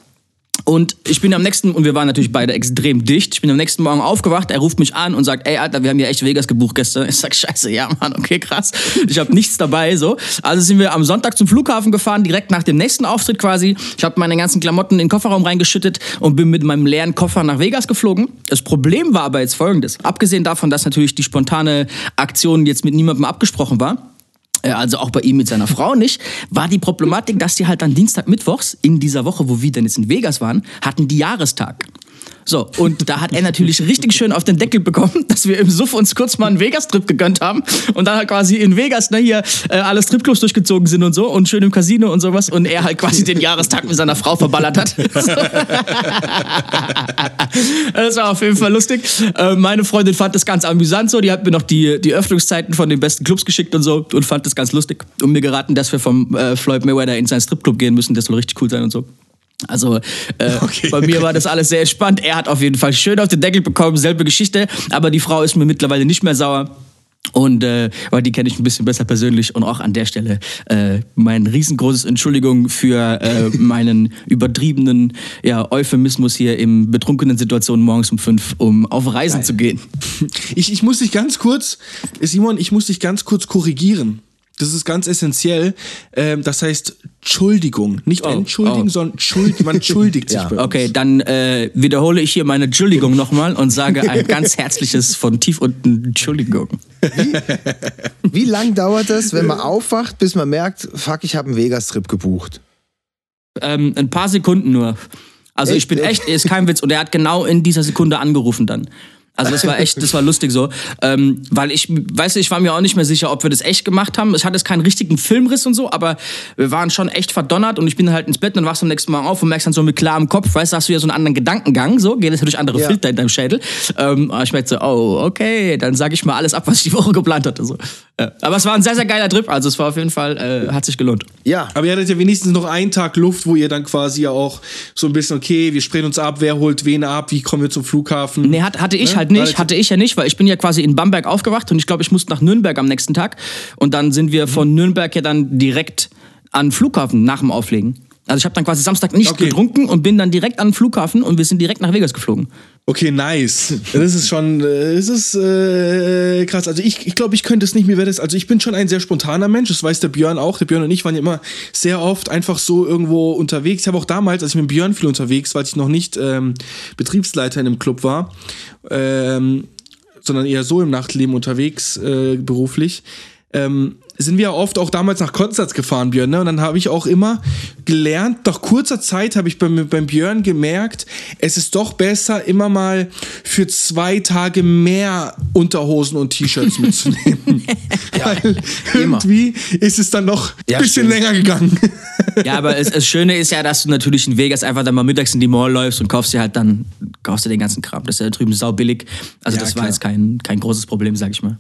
Und ich bin am nächsten, und wir waren natürlich beide extrem dicht, ich bin am nächsten Morgen aufgewacht, er ruft mich an und sagt, ey Alter, wir haben ja echt Vegas gebucht gestern. Ich sag, scheiße, ja Mann, okay, krass. Ich habe nichts dabei, so. Also sind wir am Sonntag zum Flughafen gefahren, direkt nach dem nächsten Auftritt quasi. Ich habe meine ganzen Klamotten in den Kofferraum reingeschüttet und bin mit meinem leeren Koffer nach Vegas geflogen. Das Problem war aber jetzt folgendes. Abgesehen davon, dass natürlich die spontane Aktion jetzt mit niemandem abgesprochen war, also auch bei ihm mit seiner Frau nicht, war die Problematik, dass die halt dann Dienstag, Mittwochs in dieser Woche, wo wir dann jetzt in Vegas waren, hatten die Jahrestag. So, und da hat er natürlich richtig schön auf den Deckel bekommen, dass wir im Suff uns kurz mal einen Vegas-Trip gegönnt haben und dann halt quasi in Vegas ne, hier äh, alle Stripclubs durchgezogen sind und so und schön im Casino und sowas und er halt quasi den Jahrestag mit seiner Frau verballert hat. das war auf jeden Fall lustig. Äh, meine Freundin fand das ganz amüsant so, die hat mir noch die, die Öffnungszeiten von den besten Clubs geschickt und so und fand das ganz lustig und mir geraten, dass wir vom äh, Floyd Mayweather in seinen Stripclub gehen müssen, das soll richtig cool sein und so. Also äh, Okay. bei mir war das alles sehr spannend. Er hat auf jeden Fall schön auf den Deckel bekommen, selbe Geschichte. Aber die Frau ist mir mittlerweile nicht mehr sauer. Und äh, weil die kenne ich ein bisschen besser persönlich und auch an der Stelle äh, mein riesengroßes Entschuldigung für äh, meinen übertriebenen ja, Euphemismus hier im betrunkenen Situationen morgens um fünf, um auf Reisen zu gehen. Ich, ich muss dich ganz kurz, Simon, ich muss dich ganz kurz korrigieren. Das ist ganz essentiell. Ähm, das heißt Entschuldigung. Nicht Oh, entschuldigen, oh. sondern schuld, man entschuldigt sich Ja. bei uns. Okay, dann äh, wiederhole ich hier meine Entschuldigung nochmal und sage ein ganz herzliches von tief unten Entschuldigung. Wie lang dauert das, wenn man aufwacht, bis man merkt, fuck, ich habe einen Vegas-Trip gebucht? Ähm, ein paar Sekunden nur. Also ich Echt? bin echt, ist kein Witz. Und er hat genau in dieser Sekunde angerufen dann. Also das war echt, das war lustig so. Ähm, weil ich, weißt du, ich war mir auch nicht mehr sicher, ob wir das echt gemacht haben. Ich hatte jetzt keinen richtigen Filmriss und so, aber wir waren schon echt verdonnert und ich bin halt ins Bett und dann wachst du am nächsten Morgen auf und merkst dann so mit klarem Kopf, weißt du, hast du ja so einen anderen Gedankengang, so, geht es durch andere Ja. Filter in deinem Schädel. Ähm, aber ich merkte so, oh, okay, dann sage ich mal alles ab, was ich die Woche geplant hatte. So. Ja. Aber es war ein sehr, sehr geiler Trip, also es war auf jeden Fall, äh, hat sich gelohnt. Ja, Aber ihr hattet ja wenigstens noch einen Tag Luft, wo ihr dann quasi ja auch so ein bisschen, okay, wir sprechen uns ab, wer holt wen ab, wie kommen wir zum Flughafen. Nee, hat, hatte ich Ne? halt nicht, hatte ich ja nicht, weil ich bin ja quasi in Bamberg aufgewacht und ich glaube, ich musste nach Nürnberg am nächsten Tag. Und dann sind wir Mhm. von Nürnberg ja dann direkt an den Flughafen nach dem Auflegen. Also ich habe dann quasi Samstag nicht Okay. getrunken und bin dann direkt an den Flughafen und wir sind direkt nach Vegas geflogen. Okay, nice. Das ist schon, äh, es ist äh, krass. Also ich, ich glaube, ich könnte es nicht mehr. Das, also ich bin schon ein sehr spontaner Mensch. Das weiß der Björn auch. Der Björn und ich waren ja immer sehr oft einfach so irgendwo unterwegs. Ich habe auch damals, als ich mit Björn viel unterwegs, war, als ich noch nicht ähm, Betriebsleiter in einem Club war, ähm, sondern eher so im Nachtleben unterwegs äh, beruflich. Ähm, sind wir oft auch damals nach Konstanz gefahren, Björn. Ne? Und dann habe ich auch immer gelernt, nach kurzer Zeit habe ich beim, beim Björn gemerkt, es ist doch besser, immer mal für zwei Tage mehr Unterhosen und T-Shirts mitzunehmen. Weil irgendwie ist es dann noch ein Ja, bisschen stimmt. länger gegangen. Ja, aber es, das Schöne ist ja, dass du natürlich in Vegas einfach dann mal mittags in die Mall läufst und kaufst dir halt dann, kaufst dir den ganzen Kram. Das ist ja da drüben sau billig. Also Ja, das war klar. jetzt kein, kein großes Problem, sag ich mal.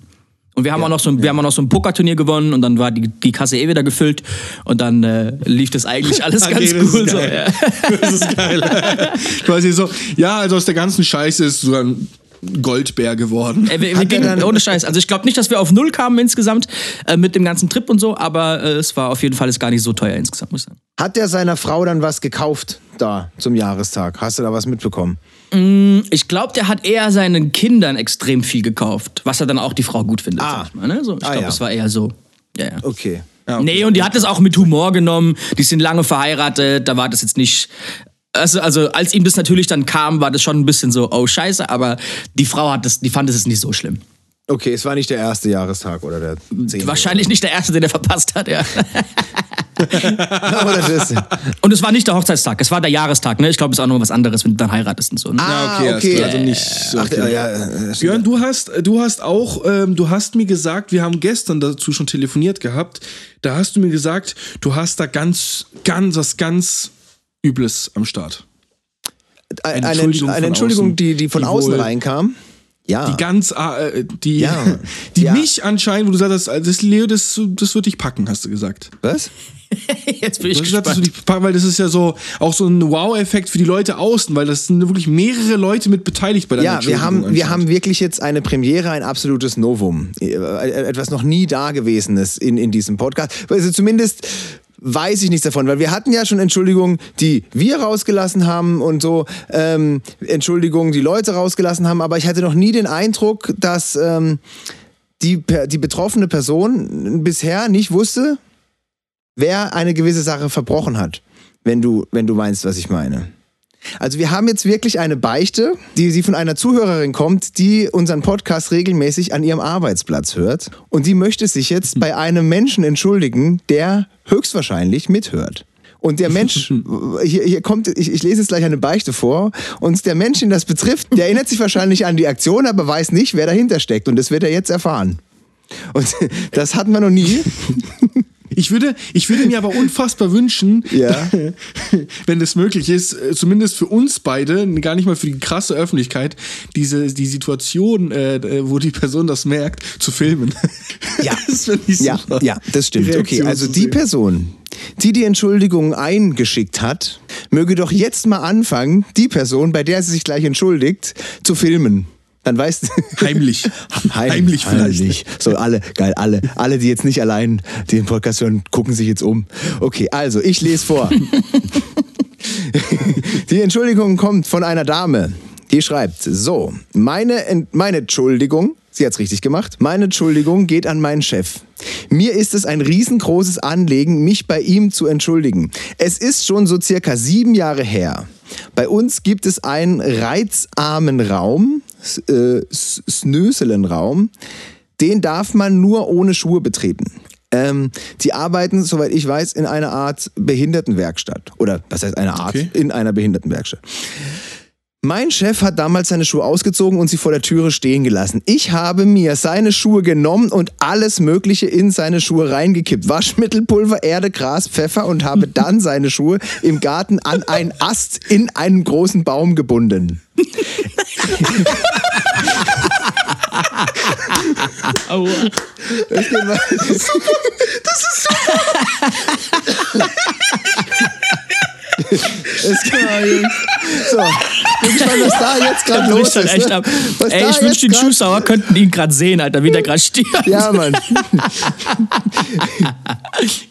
Und wir haben auch noch so ein, wir haben auch noch so ein Pokerturnier gewonnen und dann war die, die Kasse eh wieder gefüllt und dann äh, lief das eigentlich alles ganz Okay, das ist cool. So, geil. ja. Das ist geil. Quasi so, ja, also aus der ganzen Scheiße ist so ein Goldbär geworden. Ey, wir, wir gingen, ohne Scheiß. Also ich glaube nicht, dass wir auf null kamen insgesamt äh, mit dem ganzen Trip und so, aber äh, es war auf jeden Fall ist gar nicht so teuer insgesamt, muss ich sagen. Hat der seiner Frau dann was gekauft da zum Jahrestag? Hast du da was mitbekommen? Ich glaube, der hat eher seinen Kindern extrem viel gekauft, was er dann auch die Frau gut findet. Ah. sag ich mal, ne? so, ich Ah, glaube, ja. es war eher so. Ja, ja. Okay. Nee, und die hat es auch mit Humor genommen. Die sind lange verheiratet, da war das jetzt nicht. Also, also als ihm das natürlich dann kam, war das schon ein bisschen so, oh Scheiße, aber die Frau hat das, die fand es jetzt nicht so schlimm. Okay, es war nicht der erste Jahrestag oder der zehnte. Wahrscheinlich nicht der erste, den er verpasst hat, ja. oder das. Und es war nicht der Hochzeitstag, es war der Jahrestag, ne? Ich glaube, es ist auch noch was anderes, wenn du dann heiratest und so. Ne? Ah, okay, okay. also nicht so. Ach, okay. ja, ja, Björn, du hast, du hast auch, ähm, du hast mir gesagt, wir haben gestern dazu schon telefoniert gehabt, da hast du mir gesagt, du hast da ganz, ganz, was ganz Übles am Start. eine, Entschuldigung Entschuldigung, eine Entschuldigung außen, die, die von die außen reinkam. Ja. Die ganz, äh, die, Ja. die Ja. mich anscheinend, wo du sagst, das, das Leo, das, das wird dich packen, hast du gesagt. Was? Jetzt bin Du ich gesagt, das gespannt. wird dich packen, weil das ist ja so auch so ein Wow-Effekt für die Leute außen, weil das sind wirklich mehrere Leute mit beteiligt bei deiner Ja, wir haben, wir haben wirklich jetzt eine Premiere, ein absolutes Novum. Äh, Etwas noch nie Dagewesenes in, in diesem Podcast. Also zumindest weiß ich nichts davon, weil wir hatten ja schon Entschuldigungen, die wir rausgelassen haben und so ähm, Entschuldigungen, die Leute rausgelassen haben, aber ich hatte noch nie den Eindruck, dass ähm, die, die betroffene Person bisher nicht wusste, wer eine gewisse Sache verbrochen hat, wenn du, wenn du meinst, was ich meine. Also wir haben jetzt wirklich eine Beichte, die sie von einer Zuhörerin kommt, die unseren Podcast regelmäßig an ihrem Arbeitsplatz hört. Und die möchte sich jetzt bei einem Menschen entschuldigen, der höchstwahrscheinlich mithört. Und der Mensch, hier, hier kommt, ich, ich lese jetzt gleich eine Beichte vor, und der Mensch, den das betrifft, der erinnert sich wahrscheinlich an die Aktion, aber weiß nicht, wer dahinter steckt. Und das wird er jetzt erfahren. Und das hatten wir noch nie. Ich würde, ich würde mir aber unfassbar wünschen, Ja. wenn das möglich ist, äh, zumindest für uns beide, gar nicht mal für die krasse Öffentlichkeit, diese die Situation, äh, wo die Person das merkt, zu filmen. Ja. das Ja, super. ja, das stimmt. Die Okay, Reaktion also die. Person, die die Entschuldigung eingeschickt hat, möge doch jetzt mal anfangen, die Person, bei der sie sich gleich entschuldigt, zu filmen. Dann weißt du. Heimlich. Heim, Heimlich vielleicht. Heimlich. So, alle, geil, alle, alle, die jetzt nicht allein den Podcast hören, gucken sich jetzt um. Okay, also, ich lese vor. Die Entschuldigung kommt von einer Dame. Die schreibt, so, meine, Ent- meine Entschuldigung, sie hat's richtig gemacht, meine Entschuldigung geht an meinen Chef. Mir ist es ein riesengroßes Anliegen, mich bei ihm zu entschuldigen. Es ist schon so circa sieben Jahre her. Bei uns gibt es einen reizarmen Raum, äh, Snöselenraum, den darf man nur ohne Schuhe betreten. Ähm, die arbeiten, soweit ich weiß, in einer Art Behindertenwerkstatt. Oder was heißt eine Art? Okay. In einer Behindertenwerkstatt. Mein Chef hat damals seine Schuhe ausgezogen und sie vor der Türe stehen gelassen. Ich habe mir seine Schuhe genommen und alles Mögliche in seine Schuhe reingekippt. Waschmittelpulver, Erde, Gras, Pfeffer und habe dann seine Schuhe im Garten an einen Ast in einen großen Baum gebunden. Aua. Das geht mal. Es geht, so, bin gespannt, was da jetzt gerade los dann ist. echt ne? ab. Was Ey, ich wünschte, die Zuschauer könnten ihn gerade sehen, Alter, wie der gerade stirbt. Ja, Mann.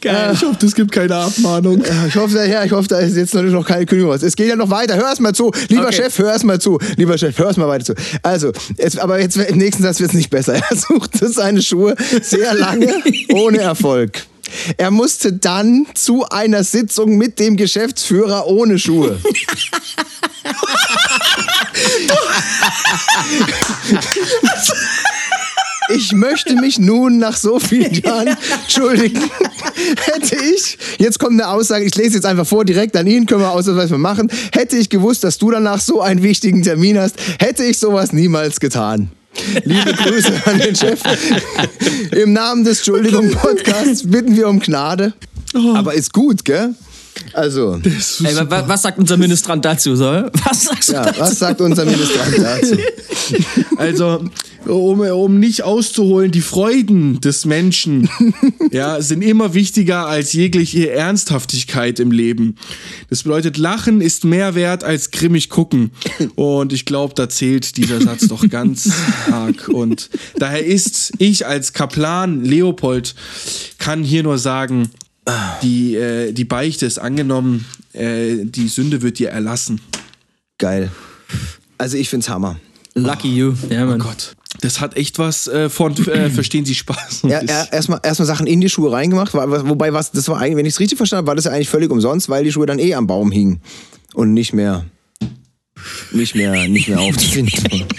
Geil. Ich hoffe, es gibt keine Abmahnung. Ich hoffe, ja, ich hoffe, da ist jetzt noch keine Kündigung raus. Es geht ja noch weiter. Hör erst mal zu. Lieber Okay. Chef, hör erst mal zu. Lieber Chef, hör erst mal weiter zu. Also, jetzt, aber jetzt im nächsten Satz wird es nicht besser. Er suchte seine Schuhe sehr lange ohne Erfolg. Er musste dann zu einer Sitzung mit dem Geschäftsführer ohne Schuhe. Ich möchte mich nun nach so vielen Jahren entschuldigen. Hätte ich, jetzt kommt eine Aussage, ich lese jetzt einfach vor, direkt an ihn, können wir ausnahmsweise mal machen. Hätte ich gewusst, dass du danach so einen wichtigen Termin hast, hätte ich sowas niemals getan. Liebe Grüße an den Chef. Im Namen des Entschuldigung Podcasts bitten wir um Gnade. Aber ist gut, gell? Also, Ey, wa- wa- was sagt unser Ministrant dazu? So? Was sagst du ja, dazu? was sagt unser Ministrant dazu? Also, um, um nicht auszuholen, die Freuden des Menschen ja, sind immer wichtiger als jegliche Ernsthaftigkeit im Leben. Das bedeutet, Lachen ist mehr wert als grimmig gucken. Und ich glaube, da zählt dieser Satz doch ganz arg. Und daher ist ich als Kaplan Leopold kann hier nur sagen, die, äh, die Beichte ist angenommen, äh, die Sünde wird dir erlassen. Geil. Also ich find's Hammer. Lucky you. Ja, Mann. Oh Gott. Das hat echt was äh, von äh, Verstehen Sie Spaß. Ja, er, erstmal erstmal Sachen in die Schuhe reingemacht, wobei was das war eigentlich, wenn ich es richtig verstanden habe, war das ja eigentlich völlig umsonst, weil die Schuhe dann eh am Baum hingen und nicht mehr nicht mehr nicht mehr aufzufinden.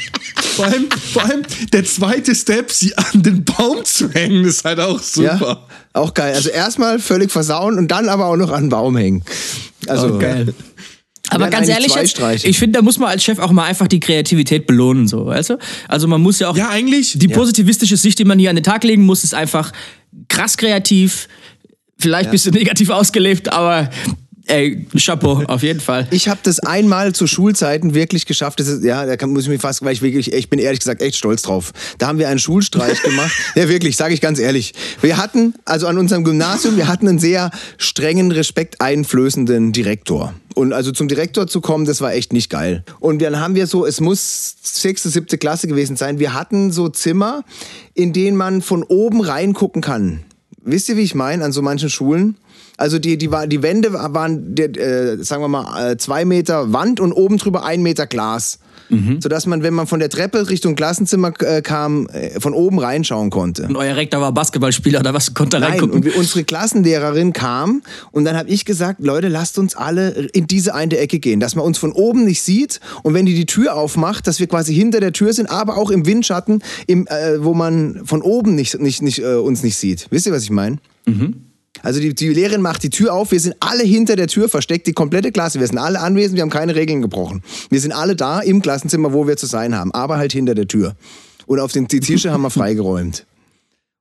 Vor allem, vor allem der zweite Step, sie an den Baum zu hängen, ist halt auch ja, super. auch geil. Also erstmal völlig versauen und dann aber auch noch an den Baum hängen. Also Oh, geil. Aber ganz ehrlich, jetzt, ich finde, da muss man als Chef auch mal einfach die Kreativität belohnen, so, weißt du? Also man muss ja auch Ja, eigentlich. die positivistische Sicht, die man hier an den Tag legen muss, ist einfach krass kreativ, vielleicht ein bisschen negativ ausgelebt, aber ey, Chapeau, auf jeden Fall. Ich habe das einmal zu Schulzeiten wirklich geschafft. Das ist, ja, da kann, muss ich mich fast, weil ich wirklich, ich bin ehrlich gesagt echt stolz drauf. Da haben wir einen Schulstreich gemacht. Ja, wirklich, sage ich ganz ehrlich. Wir hatten, also an unserem Gymnasium, wir hatten einen sehr strengen, respekteinflößenden Direktor. Und also zum Direktor zu kommen, das war echt nicht geil. Und dann haben wir so, es muss sechste, siebte Klasse gewesen sein. Wir hatten so Zimmer, in denen man von oben reingucken kann. Wisst ihr, wie ich meine, an so manchen Schulen? Also die, die, war, die Wände waren, der, äh, sagen wir mal, äh, zwei Meter Wand und oben drüber ein Meter Glas. Sodass man, wenn man von der Treppe Richtung Klassenzimmer äh, kam, äh, von oben reinschauen konnte. Und euer Rektor war Basketballspieler oder was? Konnte Nein, reingucken? und wir, unsere Klassenlehrerin kam und dann habe ich gesagt, Leute, lasst uns alle in diese eine Ecke gehen, dass man uns von oben nicht sieht und wenn die die Tür aufmacht, dass wir quasi hinter der Tür sind, aber auch im Windschatten, im, äh, wo man von oben nicht, nicht, nicht, äh, uns nicht sieht. Wisst ihr, was ich meine? Also die, die Lehrerin macht die Tür auf, wir sind alle hinter der Tür versteckt, die komplette Klasse, wir sind alle anwesend, wir haben keine Regeln gebrochen. Wir sind alle da im Klassenzimmer, wo wir zu sein haben, aber halt hinter der Tür. Und auf den Tische haben wir freigeräumt.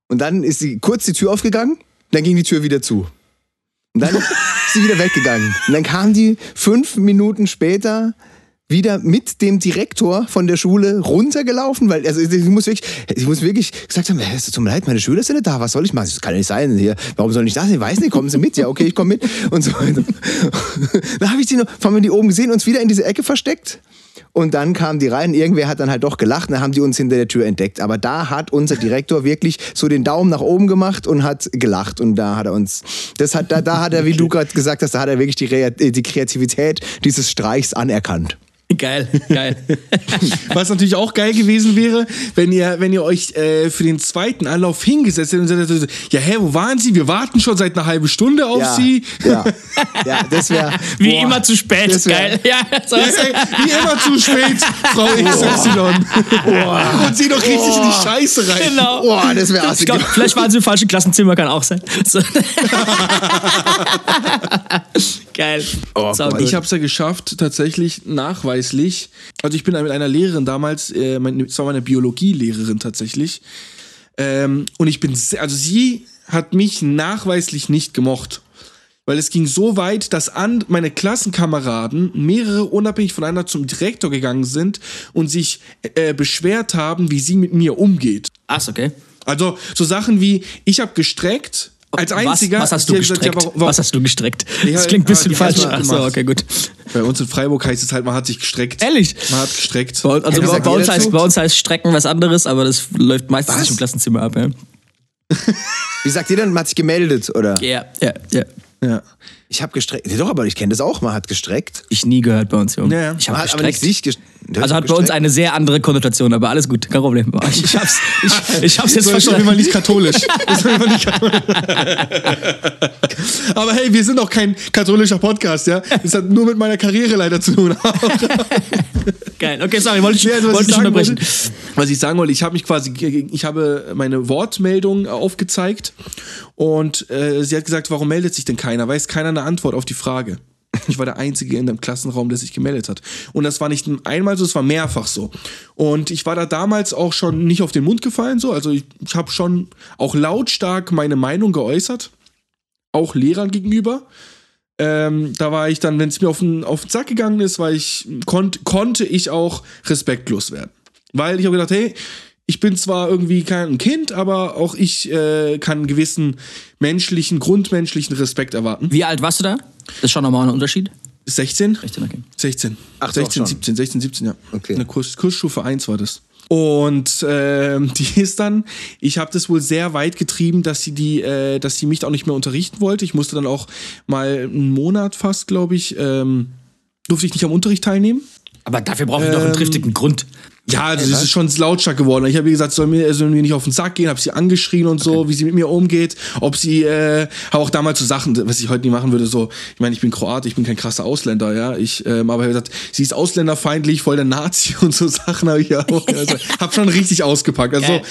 Und dann ist sie kurz die Tür aufgegangen, dann ging die Tür wieder zu. Und dann ist sie wieder weggegangen. Und dann kam die fünf Minuten später wieder mit dem Direktor von der Schule runtergelaufen, weil also ich muss wirklich, ich muss wirklich gesagt haben, es tut mir leid, meine Schüler sind nicht da, was soll ich machen? Das kann ja nicht sein hier. Warum soll ich das? Ich weiß nicht, kommen Sie mit? Ja, okay, ich komme mit und so weiter. Dann habe ich die noch, haben wir die oben gesehen, uns wieder in diese Ecke versteckt. Und dann kamen die rein, irgendwer hat dann halt doch gelacht, dann haben die uns hinter der Tür entdeckt. Aber da hat unser Direktor wirklich so den Daumen nach oben gemacht und hat gelacht. Und da hat er uns, das hat, da, da hat er, wie du gerade gesagt hast, da hat er wirklich die, Rea- die Kreativität dieses Streichs anerkannt. Geil, geil. Was natürlich auch geil gewesen wäre, wenn ihr, wenn ihr euch äh, für den zweiten Anlauf hingesetzt hättet und gesagt hättet, ja, hä, wo waren Sie? Wir warten schon seit einer halben Stunde auf Ja, Sie. ja, ja, das wäre. Wie immer zu spät, das wär- geil. Ja, so. Ja, ey, Wie immer zu spät, Frau XY. Und sie doch richtig in die Scheiße rein. Genau. Boah, das wäre Ich glaub, vielleicht waren sie im falschen Klassenzimmer, kann auch sein. So. Geil. Oh. Ich habe es ja geschafft, tatsächlich nachweislich. Also ich bin mit einer Lehrerin damals, äh, meine, das war meine Biologielehrerin tatsächlich. Ähm, und ich bin, sehr, also sie hat mich nachweislich nicht gemocht. Weil es ging so weit, dass an meine Klassenkameraden mehrere unabhängig voneinander zum Direktor gegangen sind und sich äh, beschwert haben, wie sie mit mir umgeht. Ach, okay. Also so Sachen wie, ich habe gestreckt, als einziger. Was, was hast du hat gesagt, gestreckt? ja, warum, warum, Was hast du gestreckt? Ja, das klingt ein bisschen falsch. hast du Ach so, gemacht. okay, gut. Bei uns in Freiburg heißt es halt, man hat sich gestreckt. Ehrlich? Man hat gestreckt. Bei, also bei, gesagt, bei, uns heißt, bei uns heißt Strecken was anderes, aber das läuft meistens Was? nicht im Klassenzimmer ab. Ja, Wie sagt ihr denn, man hat sich gemeldet, oder? ja, ja. ja. Ja. Ich habe gestreckt. Ja, doch, aber ich kenne das auch, man hat gestreckt. Ich nie gehört bei uns, Junge. Ja, ja. Ich habe hat aber nicht gestreckt. sich gestreckt. Also hat bei uns eine sehr andere Konnotation, aber alles gut, kein Problem. Ich, ich hab's, ich, ich hab's jetzt ist verstanden. nicht katholisch. Das ist auf jeden Fall nicht katholisch. Aber hey, wir sind auch kein katholischer Podcast, ja? Das hat nur mit meiner Karriere leider zu tun. Geil. Okay, sorry, wollte ich, Nee, also, was wollte ich ich sagen unterbrechen. wollte, was ich sagen wollte, ich habe mich quasi, ich habe meine Wortmeldung aufgezeigt und äh, sie hat gesagt, warum meldet sich denn keiner? Weiß keiner eine Antwort auf die Frage. Ich war der Einzige in dem Klassenraum, der sich gemeldet hat. Und das war nicht einmal so, es war mehrfach so. Und ich war da damals auch schon nicht auf den Mund gefallen, so. Also ich, ich habe schon auch lautstark meine Meinung geäußert, auch Lehrern gegenüber. Ähm, da war ich dann, wenn es mir auf den, auf den Sack gegangen ist, war ich, konnt, konnte ich auch respektlos werden. Weil ich habe gedacht, hey, Ich bin zwar irgendwie kein Kind, aber auch ich äh, kann einen gewissen menschlichen, grundmenschlichen Respekt erwarten. Wie alt warst du da? Das ist schon nochmal ein Unterschied. 16? 16, okay. 16. Ach, doch 16, schon. 17, 16, 17, ja. Okay. Eine Kurs, Kursstufe 1 war das. Und ähm, die ist dann, ich habe das wohl sehr weit getrieben, dass sie die, äh, dass sie mich auch nicht mehr unterrichten wollte. Ich musste dann auch mal einen Monat fast, glaube ich, ähm, durfte ich nicht am Unterricht teilnehmen. Aber dafür brauche ich noch einen triftigen Grund. Ja, also das ist schon lautstark geworden. Ich habe ihr gesagt, soll mir, soll mir nicht auf den Sack gehen, habe sie angeschrien und so, wie sie mit mir umgeht, ob sie, äh, habe auch damals so Sachen, was ich heute nie machen würde, so, ich meine, ich bin Kroat, ich bin kein krasser Ausländer, ja, ich, ähm, aber ich gesagt, sie ist ausländerfeindlich, voll der Nazi und so Sachen habe ich ja auch, also, hab schon richtig ausgepackt, also Geil.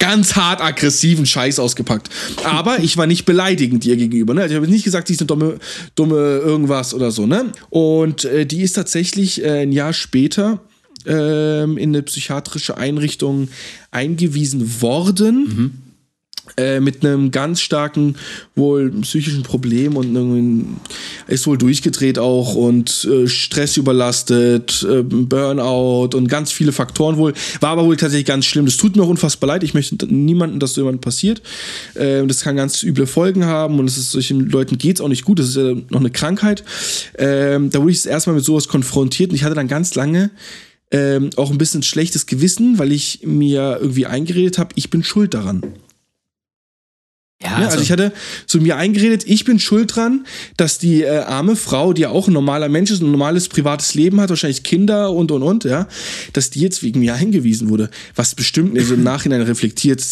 ganz hart aggressiven Scheiß ausgepackt. Aber ich war nicht beleidigend ihr gegenüber, ne, ich habe nicht gesagt, sie ist eine dumme, dumme irgendwas oder so, ne, und äh, die ist tatsächlich äh, ein Jahr später ähm, in eine psychiatrische Einrichtung eingewiesen worden. Äh, mit einem ganz starken wohl psychischen Problem und ist wohl durchgedreht auch und äh, Stress überlastet, äh, Burnout und ganz viele Faktoren wohl. War aber wohl tatsächlich ganz schlimm. Das tut mir auch unfassbar leid. Ich möchte niemanden, dass so jemand passiert. Äh, das kann ganz üble Folgen haben und es ist solchen Leuten geht es auch nicht gut. Das ist ja noch eine Krankheit. Ähm, da wurde ich erstmal mit sowas konfrontiert und ich hatte dann ganz lange ähm, auch ein bisschen schlechtes Gewissen, weil ich mir irgendwie eingeredet habe, ich bin schuld daran. Ja, Ja, also, ich hatte so mir eingeredet, ich bin schuld dran, dass die äh, arme Frau, die ja auch ein normaler Mensch ist, ein normales privates Leben hat, wahrscheinlich Kinder und und und, ja, dass die jetzt wegen mir eingewiesen wurde. Was bestimmt also im Nachhinein reflektiert.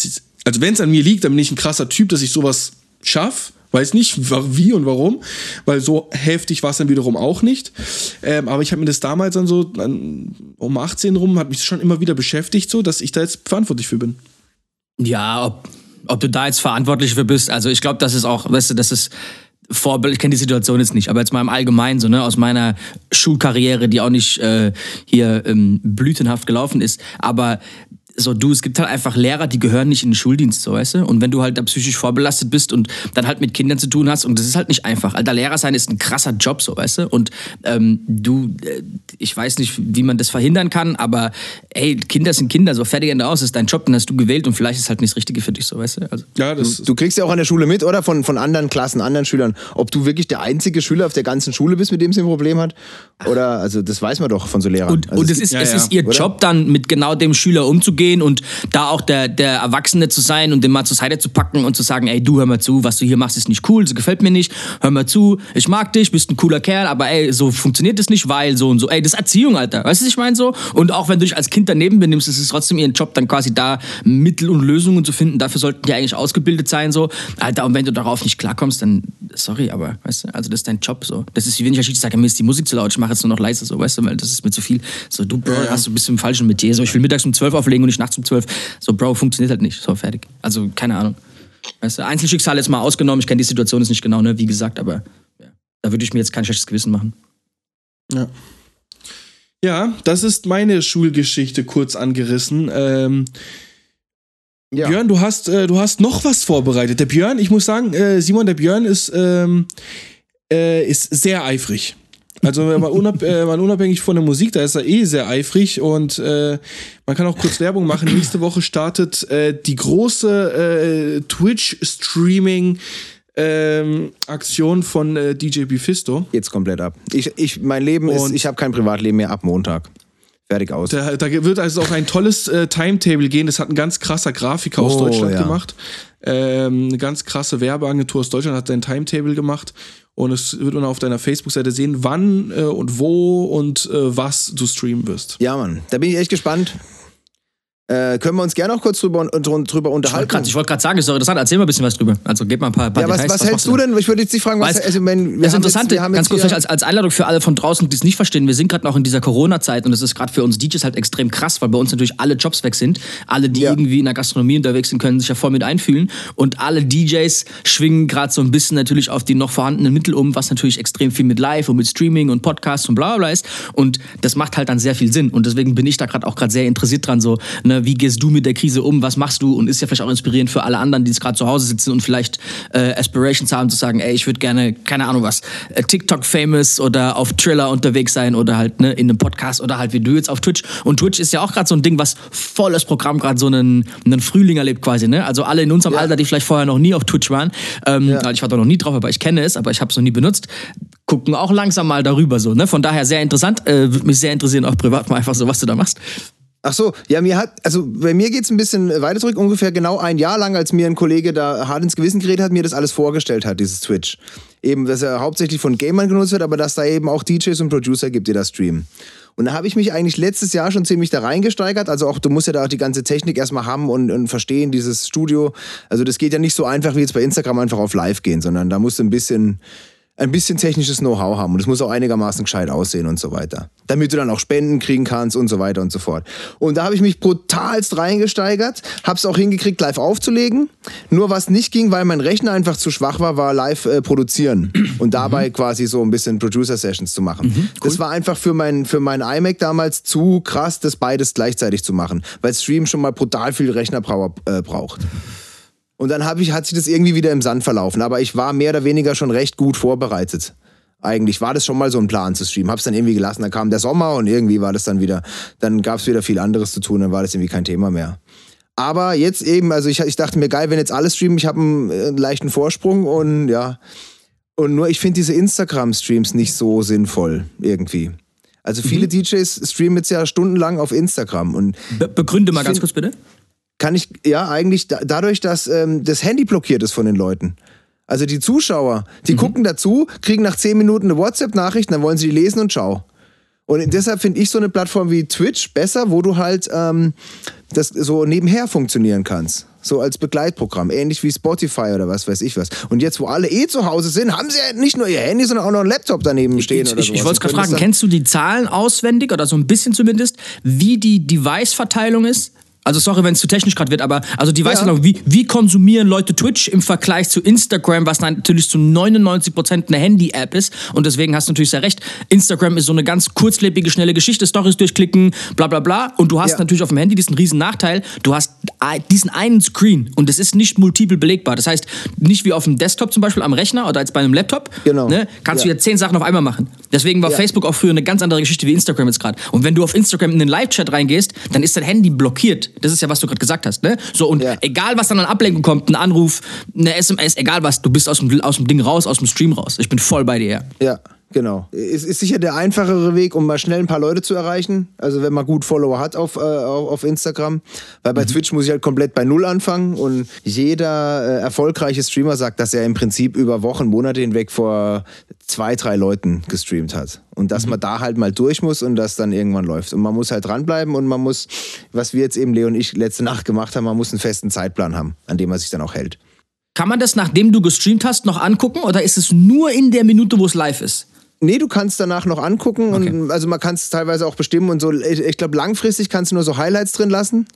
Also wenn es an mir liegt, dann bin ich ein krasser Typ, dass ich sowas schaff. Weiß nicht wie und warum, weil so heftig war es dann wiederum auch nicht. Ähm, aber ich habe mir das damals dann so an, um 18 rum, hat mich schon immer wieder beschäftigt, so dass ich da jetzt verantwortlich für bin. Ja, ob, ob du da jetzt verantwortlich für bist, also ich glaube, das ist auch, weißt du, das ist Vorbild, ich kenne die Situation jetzt nicht, aber jetzt mal im Allgemeinen, so, ne, aus meiner Schulkarriere, die auch nicht äh, hier ähm, blütenhaft gelaufen ist, aber so du, es gibt halt einfach Lehrer, die gehören nicht in den Schuldienst, so weißt du? Und wenn du halt da psychisch vorbelastet bist und dann halt mit Kindern zu tun hast, und das ist halt nicht einfach. Alter, Lehrer sein ist ein krasser Job, so weißt du? Und ähm, du, äh, ich weiß nicht, wie man das verhindern kann, aber ey, Kinder sind Kinder, so fertig Ende aus, ist dein Job, den hast du gewählt und vielleicht ist es halt nicht das Richtige für dich, so weißt du? Also, Ja, das Du kriegst ja auch an der Schule mit, oder? Von, von anderen Klassen, anderen Schülern. Ob du wirklich der einzige Schüler auf der ganzen Schule bist, mit dem sie ein Problem hat? Oder, also, das weiß man doch von so Lehrern. Und, also, und es ist, ja, es ja, ist ihr oder? Job dann, mit genau dem Schüler umzugehen und da auch der, der Erwachsene zu sein und den mal zur Seite zu packen und zu sagen, ey, du hör mal zu, was du hier machst, ist nicht cool, das gefällt mir nicht, hör mal zu, ich mag dich, bist ein cooler Kerl, aber ey, so funktioniert das nicht, weil so und so. Ey, das ist Erziehung, Alter. Weißt du, was ich meine so? Und auch wenn du dich als Kind daneben benimmst, ist es trotzdem ihren Job, dann quasi da Mittel und Lösungen zu finden. Dafür sollten die eigentlich ausgebildet sein, so. Alter, und wenn du darauf nicht klarkommst, dann, sorry, aber, weißt du, also das ist dein Job, so. Das ist wie wenn ich als Schiedsrichter sage, mir ist die Musik zu laut, ich mache jetzt nur noch leise, so, weißt du, weil das ist mir zu viel. So, du, Bro, hast du bist im falschen Metier, so, ich will mittags um 12 auflegen und nicht nachts um 12. So, Bro, funktioniert halt nicht, so, fertig. Also, keine Ahnung. Weißt du, Einzelschicksal jetzt mal ausgenommen, ich kenne die Situation jetzt nicht genau, ne, wie gesagt, aber, ja. Da würde ich mir jetzt kein schlechtes Gewissen machen. Ja. Ja, das ist meine Schulgeschichte kurz angerissen. Ähm, Ja. Björn, du hast, äh, du hast noch was vorbereitet. Der Björn, ich muss sagen, äh, Simon, der Björn ist, ähm, äh, ist sehr eifrig. Also mal, unab äh, mal unabhängig von der Musik, da ist er eh sehr eifrig und äh, man kann auch kurz Werbung machen. Nächste Woche startet äh, die große äh, Twitch-Streaming ähm, Aktion von äh, DJ Bifisto. Geht's komplett ab. Ich, ich, mein Leben ist, Und- ich habe kein Privatleben mehr ab Montag. Fertig aus. Da, da wird also auch ein tolles äh, Timetable gehen. Das hat ein ganz krasser Grafiker aus Oh, Deutschland ja. gemacht. Ähm, eine ganz krasse Werbeagentur aus Deutschland hat ein Timetable gemacht. Und es wird man auf deiner Facebook-Seite sehen, wann äh, und wo und äh, was du streamen wirst. Ja, Mann, da bin ich echt gespannt. Äh, können wir uns gerne noch kurz drüber, drüber Ich wollte unterhalten? gerade ich wollt grad sagen, ist doch interessant, erzähl mal ein bisschen was drüber. Also, gib mal ein paar, paar ja, was, was, machst hältst du denn? Ich würde jetzt dich fragen, was Weißt- also, wenn, wir Das Interessante, jetzt, ganz kurz als, als Einladung für alle von draußen, die es nicht verstehen, wir sind gerade noch in dieser Corona-Zeit und das ist gerade für uns DJs halt extrem krass, weil bei uns natürlich alle Jobs weg sind. Alle, die Ja. irgendwie in der Gastronomie unterwegs sind, können sich ja voll mit einfühlen. Und alle DJs schwingen gerade so ein bisschen natürlich auf die noch vorhandenen Mittel um, was natürlich extrem viel mit Live und mit Streaming und Podcasts und bla bla ist. Und das macht halt dann sehr viel Sinn. Und deswegen bin ich da gerade auch gerade sehr interessiert dran, so, ne, ne, wie gehst du mit der Krise um, was machst du und ist ja vielleicht auch inspirierend für alle anderen, die jetzt gerade zu Hause sitzen und vielleicht äh, Aspirations haben zu sagen, ey, ich würde gerne, keine Ahnung was, äh, TikTok-famous oder auf Triller unterwegs sein oder halt ne, in einem Podcast oder halt wie du jetzt auf Twitch. Und Twitch ist ja auch gerade so ein Ding, was volles Programm gerade so einen, einen Frühling erlebt quasi. Ne? Also alle in unserem Ja. Alter, die vielleicht vorher noch nie auf Twitch waren, ähm, Ja. ich war da noch nie drauf, aber ich kenne es, aber ich habe es noch nie benutzt, gucken auch langsam mal darüber so. Ne? Von daher sehr interessant, äh, würde mich sehr interessieren, auch privat mal einfach so, was du da machst. Ach so, ja, mir hat, also bei mir geht's ein bisschen weiter zurück, ungefähr genau ein Jahr lang, als mir ein Kollege da hart ins Gewissen geredet hat, mir das alles vorgestellt hat, dieses Twitch. Eben, dass er hauptsächlich von Gamern genutzt wird, aber dass da eben auch DJs und Producer gibt, die da streamen. Und da habe ich mich eigentlich letztes Jahr schon ziemlich da reingesteigert. Also auch, du musst ja da auch die ganze Technik erstmal haben und, und verstehen, dieses Studio. Also das geht ja nicht so einfach wie jetzt bei Instagram einfach auf live gehen, sondern da musst du ein bisschen, ein bisschen technisches Know-how haben und es muss auch einigermaßen gescheit aussehen und so weiter. Damit du dann auch Spenden kriegen kannst und so weiter und so fort. Und da habe ich mich brutalst reingesteigert, habe es auch hingekriegt, live aufzulegen. Nur was nicht ging, weil mein Rechner einfach zu schwach war, war live äh, produzieren und dabei quasi so ein bisschen Producer-Sessions zu machen. Das war einfach für mein, für mein iMac damals zu krass, das beides gleichzeitig zu machen, weil Stream schon mal brutal viel Rechnerpower äh, braucht. Und dann ich, hat sich das irgendwie wieder im Sand verlaufen. Aber ich war mehr oder weniger schon recht gut vorbereitet. Eigentlich war das schon mal so ein Plan zu streamen. Hab's dann irgendwie gelassen. Dann kam der Sommer und irgendwie war das dann wieder, dann gab's wieder viel anderes zu tun. Dann war das irgendwie kein Thema mehr. Aber jetzt eben, also ich, ich dachte mir, geil, wenn jetzt alle streamen, ich habe einen, äh, leichten Vorsprung und ja. Und nur, ich finde diese Instagram-Streams nicht so sinnvoll irgendwie. Also viele DJs streamen jetzt ja stundenlang auf Instagram und Be begründe mal ganz kurz bitte. Kann ich, ja, eigentlich da, dadurch, dass ähm, das Handy blockiert ist von den Leuten. Also die Zuschauer, die gucken dazu, kriegen nach 10 Minuten eine WhatsApp-Nachricht, dann wollen sie die lesen und schau. Und deshalb finde ich so eine Plattform wie Twitch besser, wo du halt ähm, das so nebenher funktionieren kannst. So als Begleitprogramm, ähnlich wie Spotify oder was weiß ich was. Und jetzt, wo alle eh zu Hause sind, haben sie ja nicht nur ihr Handy, sondern auch noch einen Laptop daneben stehen Ich, oder ich, ich wollte gerade fragen, kennst du die Zahlen auswendig oder so ein bisschen zumindest, wie die Device-Verteilung ist? Also sorry, wenn es zu technisch gerade wird, aber also Device-Verteilung, wie, wie konsumieren Leute Twitch im Vergleich zu Instagram, was natürlich zu 99% eine Handy-App ist und deswegen hast du natürlich sehr recht, Instagram ist so eine ganz kurzlebige, schnelle Geschichte, Stories durchklicken, bla bla bla und du hast Ja. natürlich auf dem Handy diesen riesen Nachteil, du hast diesen einen Screen und das ist nicht multiple belegbar, das heißt nicht wie auf dem Desktop zum Beispiel am Rechner oder als bei einem Laptop, Genau. ne, kannst Ja. du ja zehn Sachen auf einmal machen. Deswegen war Ja. Facebook auch früher eine ganz andere Geschichte wie Instagram jetzt gerade. Und wenn du auf Instagram in den Live-Chat reingehst, dann ist dein Handy blockiert. Das ist ja, was du gerade gesagt hast. Ne? So, und Ja. egal, was dann an Ablenkung kommt, ein Anruf, eine SMS, egal was, du bist aus dem, aus dem Ding raus, aus dem Stream raus. Ich bin voll bei dir. Ja, genau. Es ist sicher der einfachere Weg, um mal schnell ein paar Leute zu erreichen. Also wenn man gut Follower hat auf, äh, auf, Instagram. Weil bei Twitch muss ich halt komplett bei Null anfangen. Und jeder äh, erfolgreiche Streamer sagt, dass er im Prinzip über Wochen, Monate hinweg vor zwei, drei Leuten gestreamt hat. Und dass man da halt mal durch muss und das dann irgendwann läuft. Und man muss halt dranbleiben und man muss, was wir jetzt eben Leo und ich letzte Nacht gemacht haben, man muss einen festen Zeitplan haben, an dem man sich dann auch hält. Kann man das, nachdem du gestreamt hast, noch angucken oder ist es nur in der Minute, wo es live ist? Nee, du kannst danach noch angucken Okay. und also man kann es teilweise auch bestimmen und so. Ich, ich glaube, langfristig kannst du nur so Highlights drin lassen.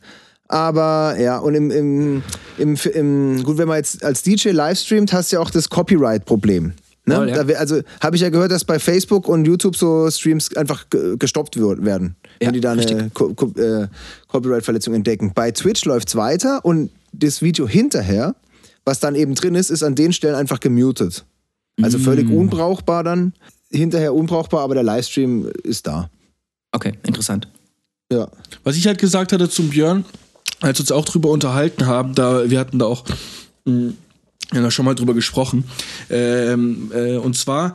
Aber ja, und im, im, im, im gut, wenn man jetzt als DJ live streamt, hast du ja auch das Copyright-Problem. Ne? Ja. Da also habe ich ja gehört, dass bei Facebook und YouTube so Streams einfach ge- gestoppt werden, Ja, wenn die da eine. Co Co äh, Copyright-Verletzung entdecken. Bei Twitch läuft's weiter und das Video hinterher, was dann eben drin ist, ist an den Stellen einfach gemutet. Also völlig Mm. unbrauchbar dann. Hinterher unbrauchbar, aber der Livestream ist da. Okay, interessant. Ja. Was ich halt gesagt hatte zum Björn, als wir uns auch drüber unterhalten haben, da wir hatten da auch mh, ja, da schon mal drüber gesprochen. Ähm, äh, und zwar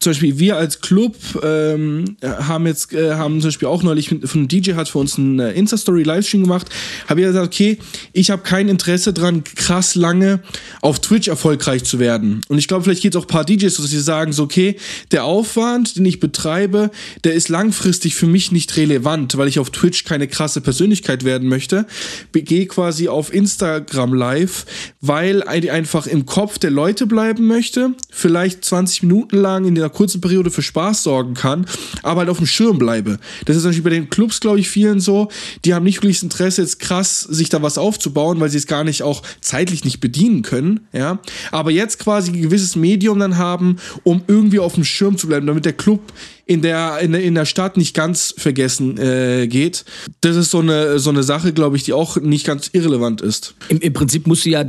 zum Beispiel wir als Club ähm, haben jetzt äh, haben zum Beispiel auch neulich mit, von einem DJ hat für uns einen äh, Insta-Story Livestream gemacht. Habe ich gesagt, okay, ich habe kein Interesse dran, krass lange auf Twitch erfolgreich zu werden. Und ich glaube, vielleicht geht es auch ein paar DJs, so, dass sie sagen, so okay, der Aufwand, den ich betreibe, der ist langfristig für mich nicht relevant, weil ich auf Twitch keine krasse Persönlichkeit werden möchte. Gehe quasi auf Instagram live, weil ich einfach im Kopf der Leute bleiben möchte, vielleicht 20 Minuten lang in der einer kurzen Periode für Spaß sorgen kann, aber halt auf dem Schirm bleibe. Das ist natürlich bei den Clubs, glaube ich, vielen so, die haben nicht wirklich das Interesse, jetzt krass sich da was aufzubauen, weil sie es gar nicht auch zeitlich nicht bedienen können, ja. Aber jetzt quasi ein gewisses Medium dann haben, um irgendwie auf dem Schirm zu bleiben, damit der Club in der, in der, in der Stadt nicht ganz vergessen äh, geht. Das ist so eine, so eine Sache, glaube ich, die auch nicht ganz irrelevant ist. Im, Im Prinzip musst du ja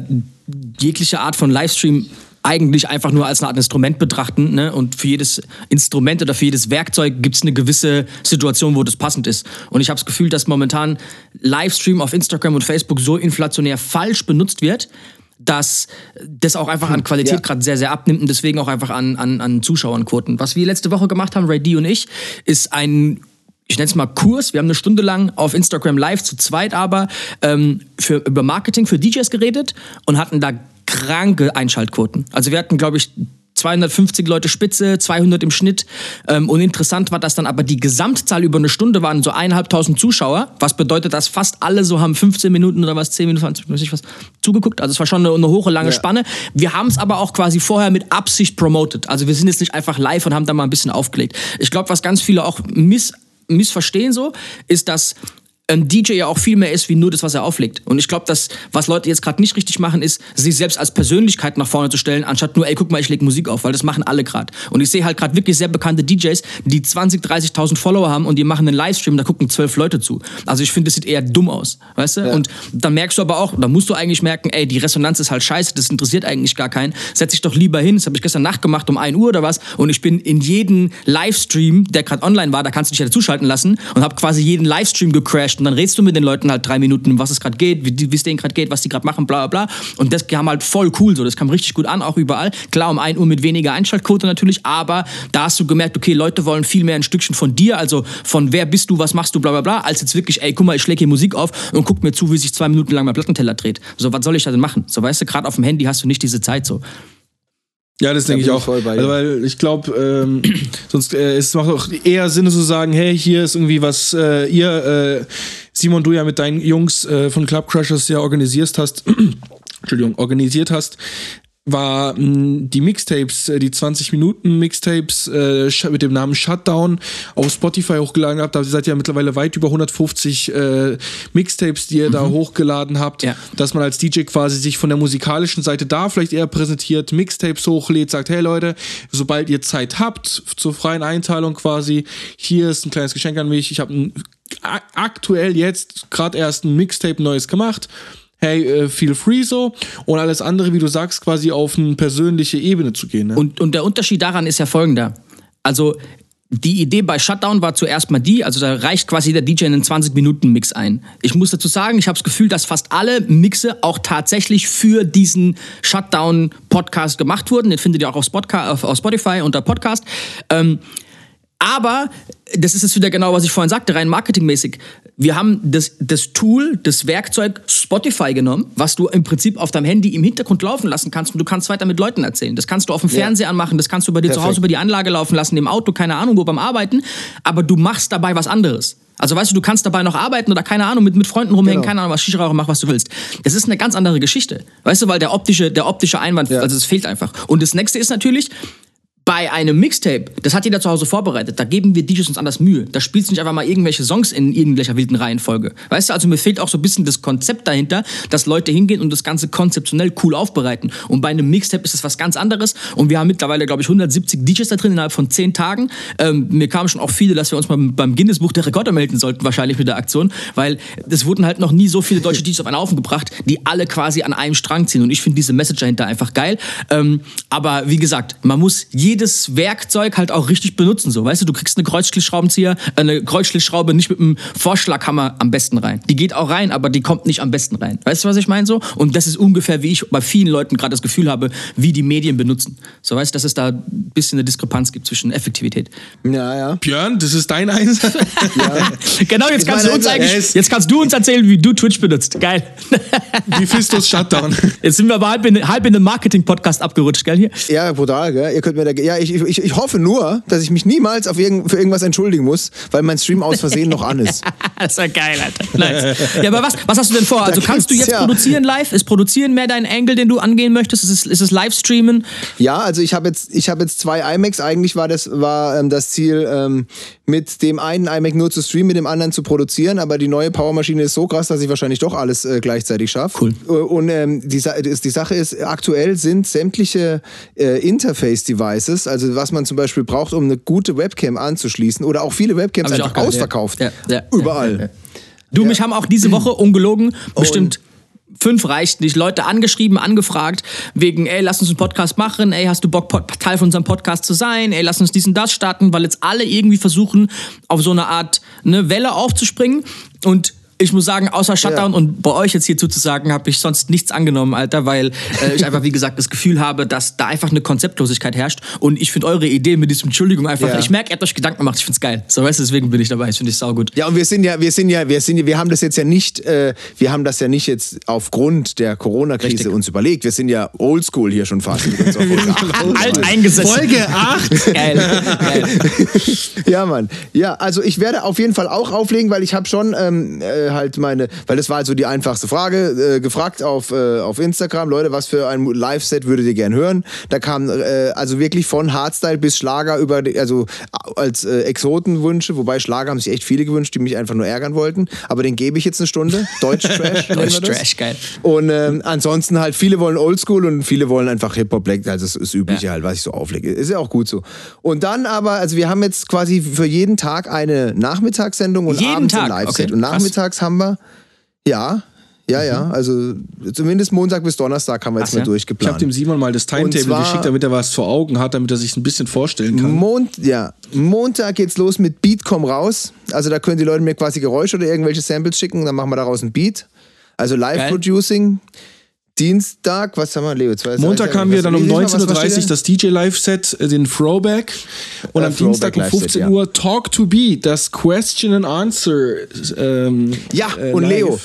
jegliche Art von Livestream eigentlich einfach nur als eine Art Instrument betrachten. Ne? Und für jedes Instrument oder für jedes Werkzeug gibt es eine gewisse Situation, wo das passend ist. Und ich habe das Gefühl, dass momentan Livestream auf Instagram und Facebook so inflationär falsch benutzt wird, dass das auch einfach an Qualität Ja. gerade sehr, sehr abnimmt und deswegen auch einfach an, an, an Zuschauernquoten. Was wir letzte Woche gemacht haben, Ray D und ich, ist ein ich nenne es mal Kurs. Wir haben eine Stunde lang auf Instagram live zu zweit aber ähm, für, über Marketing für DJs geredet und hatten da kranke Einschaltquoten. Also wir hatten, glaube ich, 250 Leute Spitze, 200 im Schnitt. Ähm, und interessant war, dass dann aber die Gesamtzahl über eine Stunde waren so eineinhalbtausend Zuschauer, was bedeutet, dass fast alle so haben 15 Minuten oder was, 10 Minuten, 20 Minuten, weiß ich was, zugeguckt. Also es war schon eine, eine hohe, lange Spanne. Wir haben es aber auch quasi vorher mit Absicht promoted. Also wir sind jetzt nicht einfach live und haben da mal ein bisschen aufgelegt. Ich glaube, was ganz viele auch miss, missverstehen so, ist, dass ein DJ ja auch viel mehr ist wie nur das, was er auflegt. Und ich glaube, dass was Leute jetzt gerade nicht richtig machen, ist, sich selbst als Persönlichkeit nach vorne zu stellen, anstatt nur, ey, guck mal, ich leg Musik auf, weil das machen alle gerade. Und ich sehe halt gerade wirklich sehr bekannte DJs, die 20, 30.000 Follower haben und die machen einen Livestream, da gucken zwölf Leute zu. Also ich finde, das sieht eher dumm aus, weißt du? Und dann merkst du aber auch, da musst du eigentlich merken, ey, die Resonanz ist halt scheiße, das interessiert eigentlich gar keinen. Setz dich doch lieber hin, das habe ich gestern Nacht gemacht um 1 Uhr oder was und ich bin in jeden Livestream, der gerade online war, da kannst du dich ja dazuschalten lassen und habe quasi jeden Livestream gecrashed und dann redest du mit den Leuten halt drei Minuten, um was es gerade geht, wie es denen gerade geht, was die gerade machen, bla bla bla. Und das kam halt voll cool so, das kam richtig gut an, auch überall. Klar, um 1 Uhr mit weniger Einschaltquote natürlich, aber da hast du gemerkt, okay, Leute wollen viel mehr ein Stückchen von dir, also von wer bist du, was machst du, bla bla bla, als jetzt wirklich, ey, guck mal, ich schläge hier Musik auf und guck mir zu, wie sich zwei Minuten lang mein Plattenteller dreht. So, was soll ich da denn machen? So, weißt du, gerade auf dem Handy hast du nicht diese Zeit so. Ja, das denke ich auch. voll bei. Also, weil ich glaube, ähm, sonst äh, es macht auch eher Sinn zu sagen, hey, hier ist irgendwie was äh, ihr, äh, Simon, du ja mit deinen Jungs äh, von Club Crushers ja organisiert hast, Entschuldigung, organisiert hast, war mh, die Mixtapes, äh, die 20 Minuten Mixtapes äh, mit dem Namen Shutdown auf Spotify hochgeladen habt. Da seid ihr ja mittlerweile weit über 150 äh, Mixtapes, die ihr da hochgeladen habt, Ja. dass man als DJ quasi sich von der musikalischen Seite da vielleicht eher präsentiert, Mixtapes hochlädt, sagt, hey Leute, sobald ihr Zeit habt zur freien Einteilung quasi, hier ist ein kleines Geschenk an mich. Ich habe aktuell jetzt gerade erst ein Mixtape neues gemacht. Hey, äh, feel free so. Und alles andere, wie du sagst, quasi auf eine persönliche Ebene zu gehen. Ne? Und, und der Unterschied daran ist ja folgender. Also die Idee bei Shutdown war zuerst mal die, also da reicht quasi der DJ einen 20-Minuten-Mix ein. Ich muss dazu sagen, ich habe das Gefühl, dass fast alle Mixe auch tatsächlich für diesen Shutdown-Podcast gemacht wurden. Den findet ihr auch auf, Spotka auf, auf Spotify unter Podcast. Ähm, aber das ist jetzt wieder genau, was ich vorhin sagte, rein marketingmäßig. Wir haben das, das Tool, das Werkzeug Spotify genommen, was du im Prinzip auf deinem Handy im Hintergrund laufen lassen kannst und du kannst weiter mit Leuten erzählen. Das kannst du auf dem Fernseher anmachen, das kannst du bei dir zu Perfekt. Hause über die Anlage laufen lassen, im Auto, keine Ahnung, wo beim Arbeiten. Aber du machst dabei was anderes. Also weißt du, du kannst dabei noch arbeiten oder keine Ahnung, mit, mit Freunden rumhängen, Genau. keine Ahnung, was Shisha rauchen, mach was du willst. Das ist eine ganz andere Geschichte. Weißt du, weil der optische, der optische Einwand, Ja. also es fehlt einfach. Und das nächste ist natürlich, bei einem Mixtape, das hat jeder zu Hause vorbereitet, da geben wir DJs uns anders Mühe. Da spielst du nicht einfach mal irgendwelche Songs in irgendwelcher wilden Reihenfolge. Weißt du, also mir fehlt auch so ein bisschen das Konzept dahinter, dass Leute hingehen und das Ganze konzeptionell cool aufbereiten. Und bei einem Mixtape ist das was ganz anderes. Und wir haben mittlerweile, glaube ich, 170 DJs da drin innerhalb von 10 Tagen. Ähm, mir kamen schon auch viele, dass wir uns mal beim Guinness Buch der Rekorde melden sollten, wahrscheinlich mit der Aktion, weil es wurden halt noch nie so viele deutsche DJs auf einen Haufen gebracht, die alle quasi an einem Strang ziehen. Und ich finde diese Message dahinter einfach geil. Ähm, aber wie gesagt, man muss jedes Werkzeug halt auch richtig benutzen. So, weißt du, du kriegst eine Kreuzschlitzschraubenzieher, äh, eine Kreuzschlitzschraube nicht mit einem Vorschlaghammer am besten rein. Die geht auch rein, aber die kommt nicht am besten rein. Weißt du, was ich meine so? Und das ist ungefähr, wie ich bei vielen Leuten gerade das Gefühl habe, wie die Medien benutzen. So, weißt du, dass es da ein bisschen eine Diskrepanz gibt zwischen Effektivität. Ja, ja. Björn, das ist dein Einsatz. Genau, jetzt kannst du uns Einsatz. eigentlich, jetzt kannst du uns erzählen, wie du Twitch benutzt. Geil. Mephistos Shutdown. Jetzt sind wir aber halb in, halb in den Marketing-Podcast abgerutscht, gell hier? Ja, brutal, gell? Ihr könnt mir da ja, ich, ich, ich hoffe nur, dass ich mich niemals auf irgend, für irgendwas entschuldigen muss, weil mein Stream aus Versehen noch an ist. das ist ja geil, Alter. Nice. Ja, aber was, was hast du denn vor? Also Da kannst du jetzt ja- produzieren live? Ist produzieren mehr dein Angle, den du angehen möchtest? Ist es, ist es Livestreamen? Ja, also ich habe jetzt, ich habe jetzt zwei iMacs. Eigentlich war das, war ähm, das Ziel, ähm, mit dem einen iMac nur zu streamen, mit dem anderen zu produzieren. Aber die neue Powermaschine ist so krass, dass ich wahrscheinlich doch alles äh, gleichzeitig schaffe. Cool. Und ähm, die, die Sache ist, aktuell sind sämtliche äh, Interface-Devices, also was man zum Beispiel braucht, um eine gute Webcam anzuschließen, oder auch viele Webcams einfach ja. ausverkauft. Ja, ja, Überall. Du, mich haben auch diese Woche ungelogen bestimmt fünf reicht nicht. Leute angeschrieben, angefragt, wegen, ey, lass uns einen Podcast machen, ey, hast du Bock, Pod- Teil von unserem Podcast zu sein, ey, lass uns diesen das starten, weil jetzt alle irgendwie versuchen, auf so eine Art ne, Welle aufzuspringen. Und ich muss sagen, außer Shutdown Ja. und bei euch jetzt hier zuzusagen, habe ich sonst nichts angenommen, Alter, weil äh, ich einfach, wie gesagt, das Gefühl habe, dass da einfach eine Konzeptlosigkeit herrscht. Und ich finde eure Idee mit diesem Entschuldigung einfach, Ja. ich merke, ihr habt euch Gedanken gemacht, ich finde es geil. So, weißt du, deswegen bin ich dabei, das finde ich saugut. Ja, und wir sind ja, wir sind ja, wir sind ja, wir haben das jetzt ja nicht, äh, wir haben das ja nicht jetzt aufgrund der Corona-Krise uns überlegt. Wir sind ja oldschool hier schon fast. Alt eingesessen. Folge 8. Geil. Geil. ja, Mann. Ja, also ich werde auf jeden Fall auch auflegen, weil ich habe schon ähm, äh, halt meine, weil das war halt so die einfachste Frage, äh, gefragt auf, äh, auf Instagram, Leute, was für ein Live-Set würdet ihr gern hören? Da kam äh, also wirklich von Hardstyle bis Schlager über, also als äh, Exotenwünsche, wobei Schlager haben sich echt viele gewünscht, die mich einfach nur ärgern wollten, aber den gebe ich jetzt eine Stunde. Deutsch-Trash. nennen wir das. Trash, geil. Und ähm, ansonsten halt, viele wollen Oldschool und viele wollen einfach Hip-Hop Black, also das ist Übliche halt, was ich so auflege. Ist ja auch gut so. Und dann aber, also wir haben jetzt quasi für jeden Tag eine Nachmittagssendung und Jeden abends ein Tag? Live-Set. Okay, und krass. Haben wir, ja, ja, ja, also zumindest Montag bis Donnerstag haben wir jetzt Ach mal ja? Ich habe durchgeplant. dem Simon mal das Timetable geschickt, damit er was vor Augen hat, damit er sich ein bisschen vorstellen kann. Mond, ja, Montag geht's los mit Beat komm raus. Also da können die Leute mir quasi Geräusche oder irgendwelche Samples schicken, dann machen wir daraus ein Beat. Also Live-Producing. Dienstag, was haben wir, Leo? Zwei- Montag haben wir dann um lese ich mal, was- was 19.30 Uhr das DJ Live-Set, äh, den Throwback. Und Äh, am Dienstag um Throwback 15 Live-Set, Uhr Talk to Beat, das Question and Answer. Ähm, Ja, äh, und live. Leo,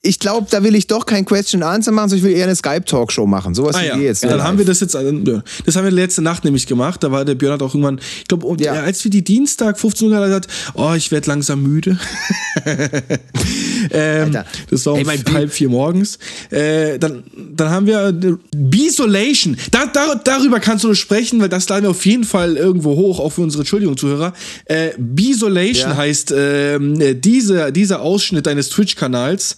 ich glaube, da will ich doch kein Question and Answer machen, sondern ich will eher eine Skype-Talkshow machen. Sowas Ah wie ja, jetzt. dann live. haben wir das jetzt, ja. das haben wir letzte Nacht nämlich gemacht. Da war der Björn hat auch irgendwann, ich glaube, Ja. als wir die Dienstag 15 Uhr hatten, hat er oh, ich werde langsam müde. ähm, Alter. das war um Ey, halb vier morgens. Äh, dann, dann haben wir äh, Bisolation. Da, da, darüber kannst du nur sprechen, weil das laden wir auf jeden Fall irgendwo hoch, auch für unsere Entschuldigung, Zuhörer. Äh, Bisolation Ja. heißt ähm, äh, diese, dieser Ausschnitt deines Twitch-Kanals.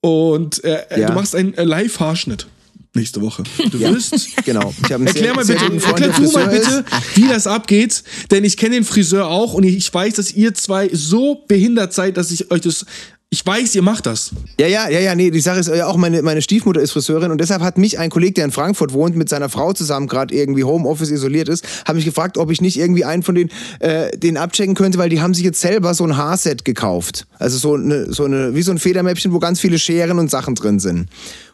Und äh, äh, Ja. du machst einen äh, Live-Haarschnitt nächste Woche. Du Ja. wirst. Genau. Erklär mal bitte, erklär du mal bitte, wie das abgeht, denn ich kenne den Friseur auch und ich weiß, dass ihr zwei so behindert seid, dass ich euch das, ich weiß, ihr macht das. Ja, ja, ja, ja, nee, die Sache ist ja auch, meine, meine Stiefmutter ist Friseurin und deshalb hat mich ein Kollege, der in Frankfurt wohnt, mit seiner Frau zusammen gerade irgendwie Homeoffice isoliert ist, hat mich gefragt, ob ich nicht irgendwie einen von denen, äh, den abchecken könnte, weil die haben sich jetzt selber so ein Haarset gekauft. Also so eine, so eine, wie so ein Federmäppchen, wo ganz viele Scheren und Sachen drin sind.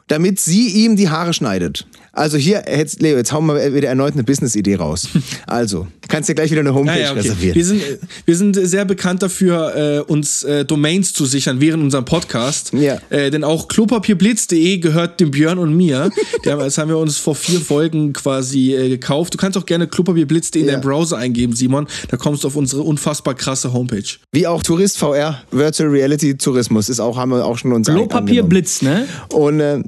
Damit sie ihm die Haare schneidet. Also hier, jetzt, Leo, jetzt hauen wir wieder erneut eine Business-Idee raus. Also, kannst dir gleich wieder eine Homepage Ja, ja, okay. reservieren. wir, sind, wir sind sehr bekannt dafür, äh, uns äh, Domains zu sichern während unserem Podcast. Ja. Äh, denn auch klopapierblitz.de gehört dem Björn und mir. Das haben wir uns vor vier Folgen quasi äh, gekauft. Du kannst auch gerne klopapierblitz.de in Ja. deinen Browser eingeben, Simon. Da kommst du auf unsere unfassbar krasse Homepage. Wie auch Tourist VR, Virtual Reality Tourismus, ist auch, haben wir auch schon uns Klopapier angenommen. Blitz, ne? Und äh,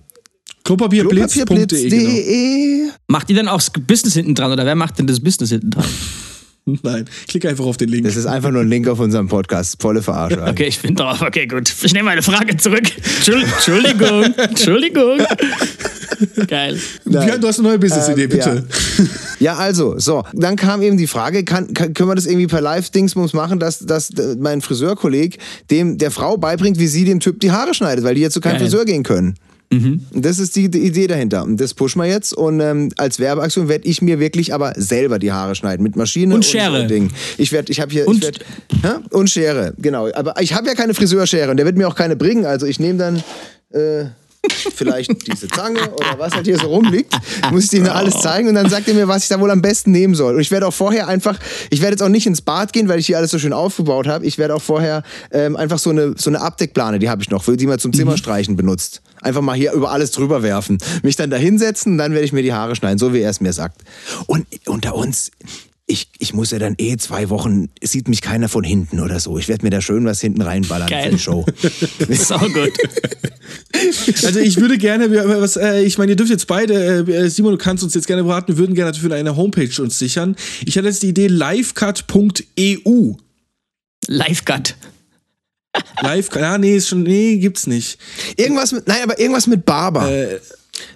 Klopapierblitz.de. Genau. Klopapierblitz.de. Macht ihr dann auch das Business hinten dran oder wer macht denn das Business hinten dran? Nein, klick einfach auf den Link. Das ist einfach nur ein Link auf unserem Podcast. Volle Verarsche. Okay, ich bin drauf. Okay, gut. Ich nehme meine Frage zurück. Entschuld- Entschuldigung. Entschuldigung. Geil. Björn, du hast eine neue Business-Idee, Ähm, bitte. Ja, also, so. Dann kam eben die Frage, kann, kann, können wir das irgendwie per Live-Dingsbums machen, dass, dass äh, mein Friseurkolleg dem der Frau beibringt, wie sie dem Typ die Haare schneidet, weil die jetzt zu keinem. Friseur gehen können. Und das ist die, die Idee dahinter. Und das pushen wir jetzt. Und ähm, als Werbeaktion werde ich mir wirklich aber selber die Haare schneiden. Mit Maschine Und Schere. so Ding. Ich werde, ich habe hier. Und- werd, und Schere, genau. Aber ich habe ja keine Friseurschere und der wird mir auch keine bringen. Also ich nehme dann. Äh, vielleicht diese Zange oder was halt hier so rumliegt, muss ich ihm alles zeigen und dann sagt er mir, was ich da wohl am besten nehmen soll. Und ich werde auch vorher einfach, ich werde jetzt auch nicht ins Bad gehen, weil ich hier alles so schön aufgebaut habe. Ich werde auch vorher ähm, einfach so eine, so eine Abdeckplane, die habe ich noch, die man zum Zimmerstreichen benutzt. Einfach mal hier über alles drüber werfen. Mich dann da hinsetzen, dann werde ich mir die Haare schneiden, so wie er es mir sagt. Und unter uns, ich, ich muss ja dann eh zwei Wochen, sieht mich keiner von hinten oder so. Ich werde mir da schön was hinten reinballern Geil. für die Show. Sau gut. Also ich würde gerne, was, äh, ich meine, ihr dürft jetzt beide, äh, Simon, du kannst uns jetzt gerne beraten, wir würden gerne für eine Homepage uns sichern. Ich hatte jetzt die Idee livecut.eu. Live-Cut. Live, ja, nee, ist schon, nee, gibt's nicht. Irgendwas mit, nein, aber irgendwas mit Barber. Äh,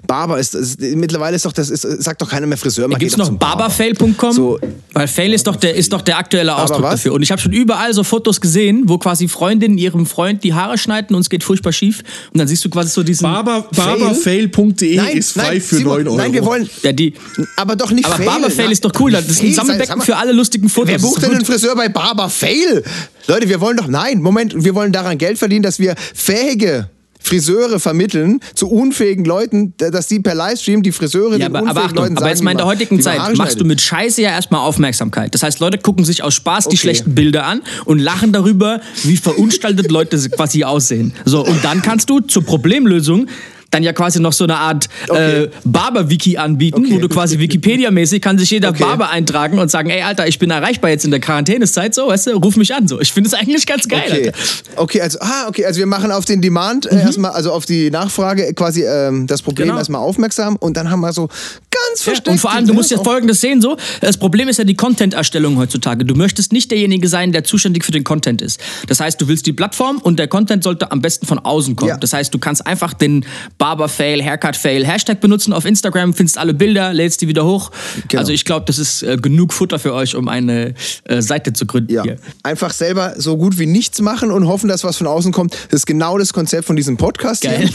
Barber ist, ist, mittlerweile ist doch das, ist, sagt doch keiner mehr Friseur. Man Gibt es noch barberfail.com? So. Weil Fail ist doch der, ist doch der aktuelle Ausdruck dafür. Und ich habe schon überall so Fotos gesehen, wo quasi Freundinnen ihrem Freund die Haare schneiden und es geht furchtbar schief. Und dann siehst du quasi so diesen. Barber, barberfail.de ist frei nein, für Simon, 9 Euro. Nein, wir wollen, ja, die, aber doch nicht aber Fail. Barberfail ist doch cool. Das ist ein Sammelbecken für alle lustigen Fotos. Wer bucht denn einen Friseur bei Barber Fail? Leute, wir wollen doch, nein, Moment, wir wollen daran Geld verdienen, dass wir fähige Friseure vermitteln zu unfähigen Leuten, dass die per Livestream die Friseure Ja, den aber, unfähigen aber Achtung, Leuten aber sagen, jetzt mal in der heutigen Zeit machst du mit Scheiße ja erstmal Aufmerksamkeit. Das heißt, Leute gucken sich aus Spaß die Okay. schlechten Bilder an und lachen darüber, wie verunstaltet Leute quasi aussehen. So, und dann kannst du zur Problemlösung dann ja quasi noch so eine Art Okay. äh, Barber-Wiki anbieten, Okay. wo du quasi Wikipedia-mäßig kann sich jeder Okay. Barber eintragen und sagen, ey Alter, ich bin erreichbar jetzt in der Quarantänezeit, so, weißt du, ruf mich an. So. Ich finde es eigentlich ganz geil, Okay. Alter. okay, also ah, okay, also wir machen auf den Demand äh, erstmal, also auf die Nachfrage quasi ähm, das Problem Mhm. Genau. erstmal aufmerksam und dann haben wir so ganz versteckt. Und vor allem, du musst jetzt Folgendes sehen, so. Das Problem ist ja die Content-Erstellung heutzutage. Du möchtest nicht derjenige sein, der zuständig für den Content ist. Das heißt, du willst die Plattform und der Content sollte am besten von außen kommen. Ja. Das heißt, du kannst einfach den Barber-Fail, Haircut-Fail, Hashtag benutzen auf Instagram, findest alle Bilder, lädst die wieder hoch. Genau. Also ich glaube, das ist äh, genug Futter für euch, um eine äh, Seite zu gründen Ja, hier. einfach selber so gut wie nichts machen und hoffen, dass was von außen kommt. Das ist genau das Konzept von diesem Podcast Geil.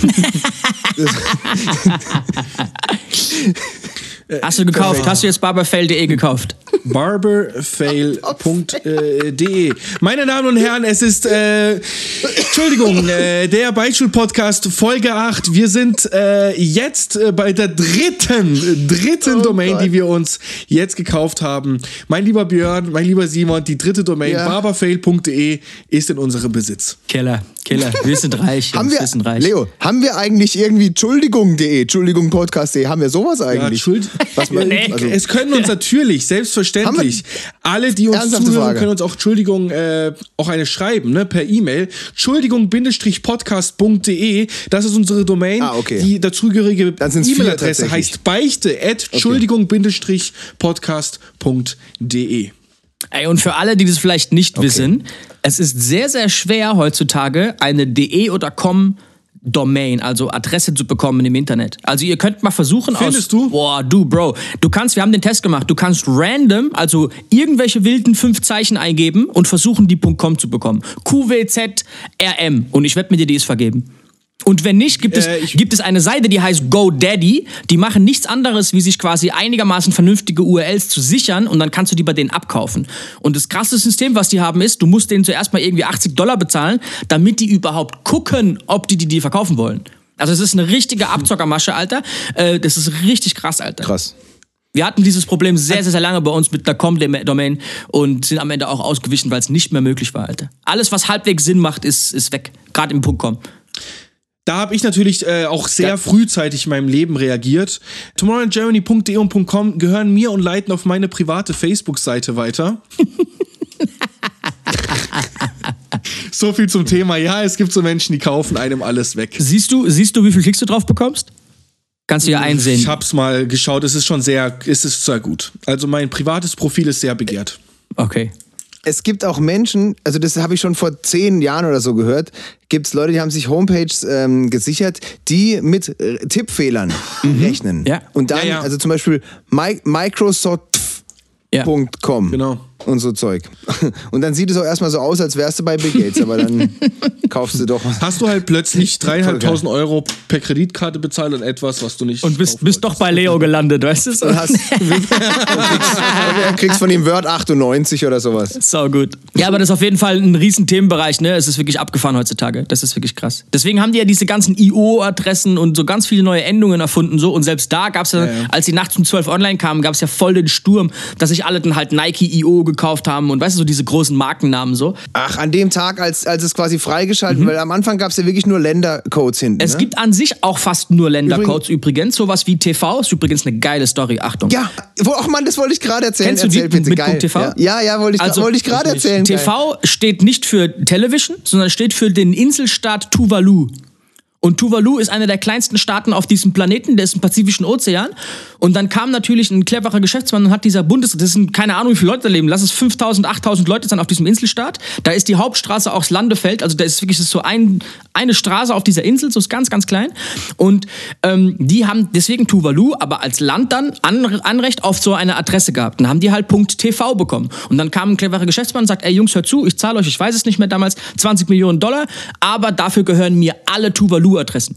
Hast du gekauft? Hast du jetzt barberfail.de gekauft? barberfail.de. Meine Damen und Herren, es ist, äh, Entschuldigung, äh, der Beichtstuhl-Podcast Folge 8. Wir sind äh, jetzt äh, bei der dritten, dritten Domain, die wir uns jetzt gekauft haben. Mein lieber Björn, mein lieber Simon, die dritte Domain, Ja. barberfail.de, ist in unserem Besitz. Killer, Killer. Wir sind reich. haben wir, wir sind reich. Leo, haben wir eigentlich irgendwie Entschuldigung.de, Entschuldigung Podcast.de, haben wir sowas Ja, eigentlich? Entschuld- Was man, Nee. also, es können uns natürlich, selbstverständlich, alle, die uns Ernsthafte zuhören, Frage. können uns auch Entschuldigung äh, auch eine schreiben, ne, per E-Mail. Entschuldigung-podcast.de, das ist unsere Domain. Ah, okay. Die dazugehörige E-Mail-Adresse heißt beichte at entschuldigung-podcast.de. Ey, und für alle, die das vielleicht nicht wissen, es ist sehr, sehr schwer heutzutage eine de oder com Domain, also Adresse zu bekommen im Internet. Also ihr könnt mal versuchen aus... Findest du? Boah, du, Bro. Du kannst, wir haben den Test gemacht, du kannst random, also irgendwelche wilden fünf Zeichen eingeben und versuchen, die .com zu bekommen. QWZRM. Und ich wette mit dir, die ist vergeben. Und wenn nicht, gibt es, Äh, gibt es eine Seite, die heißt GoDaddy. Die machen nichts anderes, wie sich quasi einigermaßen vernünftige URLs zu sichern und dann kannst du die bei denen abkaufen. Und das krasse System, was die haben, ist, du musst denen zuerst mal irgendwie 80 Dollar bezahlen, damit die überhaupt gucken, ob die die, die verkaufen wollen. Also es ist eine richtige Abzockermasche, Alter. Äh, das ist richtig krass, Alter. krass. Wir hatten dieses Problem sehr, sehr, sehr lange bei uns mit einer Com-Domain und sind am Ende auch ausgewichen, weil es nicht mehr möglich war, Alter. Alles, was halbwegs Sinn macht, ist, ist weg. Gerade im Punkt .com. Da habe ich natürlich äh, auch sehr Ja. frühzeitig in meinem Leben reagiert. Tomorrowingermany.de und .com gehören mir und leiten auf meine private Facebook-Seite weiter. so viel zum Thema. Ja, es gibt so Menschen, die kaufen einem alles weg. Siehst du, siehst du, wie viel Klicks du drauf bekommst? Kannst du ja einsehen. Ich hab's mal geschaut, es ist schon sehr, es ist sehr gut. Also mein privates Profil ist sehr begehrt. Okay. Es gibt auch Menschen, also das habe ich schon vor zehn Jahren oder so gehört, gibt es Leute, die haben sich Homepages ähm, gesichert, die mit äh, Tippfehlern rechnen. Ja. Und dann, Ja, ja. also zum Beispiel Mi Microsoft.com Ja. Genau. Und so Zeug. Und dann sieht es auch erstmal so aus, als wärst du bei Bill Gates, aber dann kaufst du doch was. Hast du halt plötzlich dreieinhalbtausend Euro per Kreditkarte bezahlt und etwas, was du nicht. Und bist, bist doch bei Leo gelandet, weißt du? So. Und hast, und kriegst, kriegst von ihm Word 98 oder sowas. Sau gut. Ja, aber das ist auf jeden Fall ein riesen Themenbereich, ne? Es ist wirklich abgefahren heutzutage. Das ist wirklich krass. Deswegen haben die ja diese ganzen IO-Adressen und so ganz viele neue Endungen erfunden, so. Und selbst da gab es ja, Ja, ja. als die nachts um 12 online kamen, gab es ja voll den Sturm, dass sich alle dann halt Nike IO gekauft haben und weißt du, so diese großen Markennamen so. Ach, an dem Tag, als, als es quasi freigeschaltet, weil am Anfang gab es ja wirklich nur Ländercodes hinten. Mhm. Es ne? gibt an sich auch fast nur Ländercodes übrigens. Sowas wie TV ist übrigens eine geile Story. Achtung. Ja, wo, ach Mann, das wollte ich gerade erzählen. Kennst du die bitte, mit geil. .tv? Ja, ja, ja wollte ich, Also, wollte ich gerade erzählen. geil. TV steht nicht für Television, sondern steht für den Inselstaat Tuvalu. Und Tuvalu ist einer der kleinsten Staaten auf diesem Planeten, der ist im Pazifischen Ozean. Und dann kam natürlich ein cleverer Geschäftsmann und hat dieser Bundes... Das sind keine Ahnung, wie viele Leute da leben. Lass es 5000, 8000 Leute sein auf diesem Inselstaat. Da ist die Hauptstraße auch das Landefeld. Also da ist wirklich so ein, eine Straße auf dieser Insel, so ist ganz, ganz klein. Und ähm, die haben deswegen Tuvalu, aber als Land dann An Anrecht auf so eine Adresse gehabt. Dann haben die halt .tv bekommen. Und dann kam ein cleverer Geschäftsmann und sagt, ey Jungs, hört zu, ich zahle euch, ich weiß es nicht mehr damals, 20 Millionen Dollar, aber dafür gehören mir alle Tuvalu-Adressen.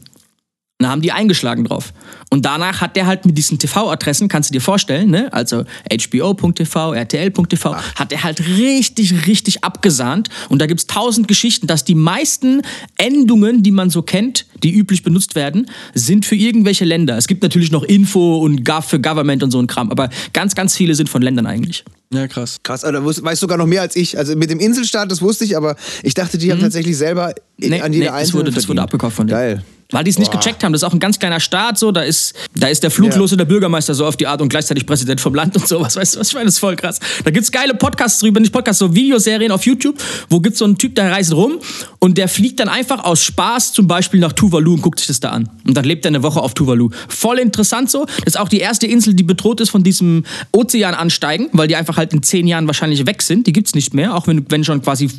Und da haben die eingeschlagen drauf. Und danach hat der halt mit diesen TV-Adressen, kannst du dir vorstellen, ne? also HBO.tv, RTL.tv, hat er halt richtig, richtig abgesahnt. Und da gibt's tausend Geschichten, dass die meisten Endungen, die man so kennt, die üblich benutzt werden, sind für irgendwelche Länder. Es gibt natürlich noch Info und Gov für Government und so ein Kram, aber ganz, ganz viele sind von Ländern eigentlich. Ja, krass. Krass, aber da wus- weißt sogar noch mehr als ich. Also mit dem Inselstaat, das wusste ich, aber ich dachte, die haben tatsächlich selber Mhm. Nee, an jeder nee, das einzelnen wurde, das wurde abgekauft von denen. Geil. Weil die es nicht gecheckt haben. Das ist auch ein ganz kleiner Staat, so. Da ist, da ist der Fluglose der Bürgermeister so auf die Art und gleichzeitig Präsident vom Land und sowas. Weißt du, was ich meine? Das ist voll krass. Da gibt's geile Podcasts drüber, nicht Podcasts, so Videoserien auf YouTube, wo gibt's so einen Typ, der reist rum und der fliegt dann einfach aus Spaß zum Beispiel nach Tuvalu und guckt sich das da an. Und dann lebt er eine Woche auf Tuvalu. Voll interessant so. Das ist auch die erste Insel, die bedroht ist von diesem Ozeanansteigen, weil die einfach halt in zehn Jahren wahrscheinlich weg sind. Die gibt's nicht mehr, auch wenn, wenn schon quasi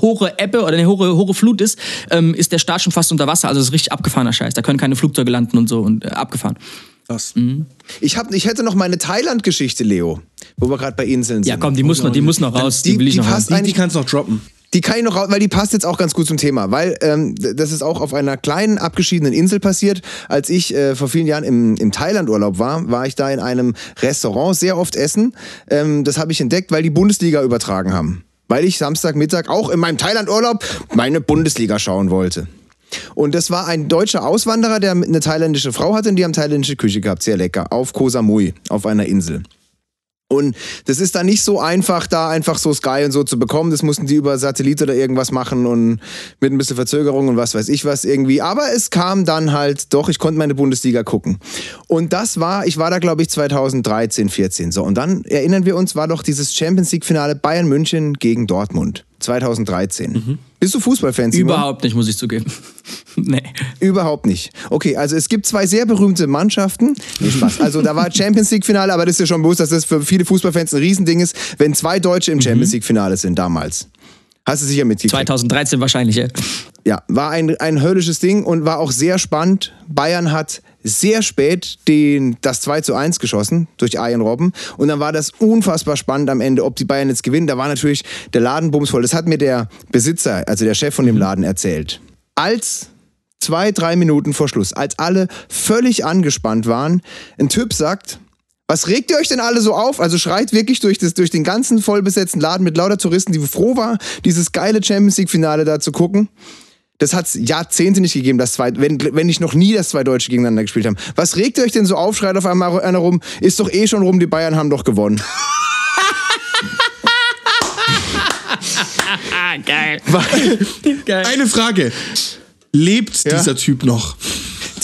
hohe Ebbe oder eine hohe, hohe Flut ist, ähm, ist der Staat schon fast unter Wasser. Also das ist richtig abgefahrener Scheiß. Da können keine Flugzeuge landen und so und äh, abgefahren. Krass. Ich, hab, ich hätte noch meine Thailand-Geschichte, Leo, wo wir gerade bei Inseln sind. Ja, komm, die muss noch, die muss noch raus. Die, Die- will ich die noch passt raus. Die, die kannst du noch droppen. Die kann ich noch raus, weil die passt jetzt auch ganz gut zum Thema, weil ähm, das ist auch auf einer kleinen abgeschiedenen Insel passiert. Als ich äh, vor vielen Jahren im, im Thailand-Urlaub war, war ich da in einem Restaurant sehr oft essen. Ähm, das habe ich entdeckt, weil die Bundesliga übertragen haben. Weil ich Samstagmittag auch in meinem Thailand-Urlaub meine Bundesliga schauen wollte. Und das war ein deutscher Auswanderer, der eine thailändische Frau hatte und die haben thailändische Küche gehabt, sehr lecker, auf Koh Samui, auf einer Insel. Und das ist dann nicht so einfach, da einfach so Sky und so zu bekommen. Das mussten die über Satellit oder irgendwas machen und mit ein bisschen Verzögerung und was weiß ich was irgendwie. Aber es kam dann halt doch, ich konnte meine Bundesliga gucken. Und das war, ich war da glaube ich 2013, 14. So, und dann erinnern wir uns, war doch dieses Champions League-Finale Bayern München gegen Dortmund. 2013. Bist du Fußballfan, Simon? Überhaupt nicht, muss ich zugeben. nee. Überhaupt nicht. Okay, also es gibt zwei sehr berühmte Mannschaften. Nee, Spaß. Also da war Champions League-Finale, aber das ist ja schon bewusst, dass das für viele Fußballfans ein Riesending ist, wenn zwei Deutsche im Champions League-Finale sind damals. Hast du sicher mitgekriegt? 2013 wahrscheinlich, ja. Ja, war ein, ein höllisches Ding und war auch sehr spannend. Bayern hat sehr spät den, das 2 zu 1 geschossen durch Arjen Robben. Und dann war das unfassbar spannend am Ende, ob die Bayern jetzt gewinnen. Da war natürlich der Laden bumsvoll. Das hat mir der Besitzer, also der Chef von dem Laden, erzählt. Als zwei, drei Minuten vor Schluss, als alle völlig angespannt waren, ein Typ sagt, was regt ihr euch denn alle so auf? Also schreit wirklich durch, das, durch den ganzen vollbesetzten Laden mit lauter Touristen, die froh war, dieses geile Champions League-Finale da zu gucken. Das hat es Jahrzehnte nicht gegeben, dass zwei, wenn, wenn nicht noch nie, dass zwei Deutsche gegeneinander gespielt haben. Was regt ihr euch denn so auf? Schreit auf einmal einer rum. Ist doch eh schon rum, die Bayern haben doch gewonnen. Geil. Geil. Eine Frage. Lebt Ja. dieser Typ noch?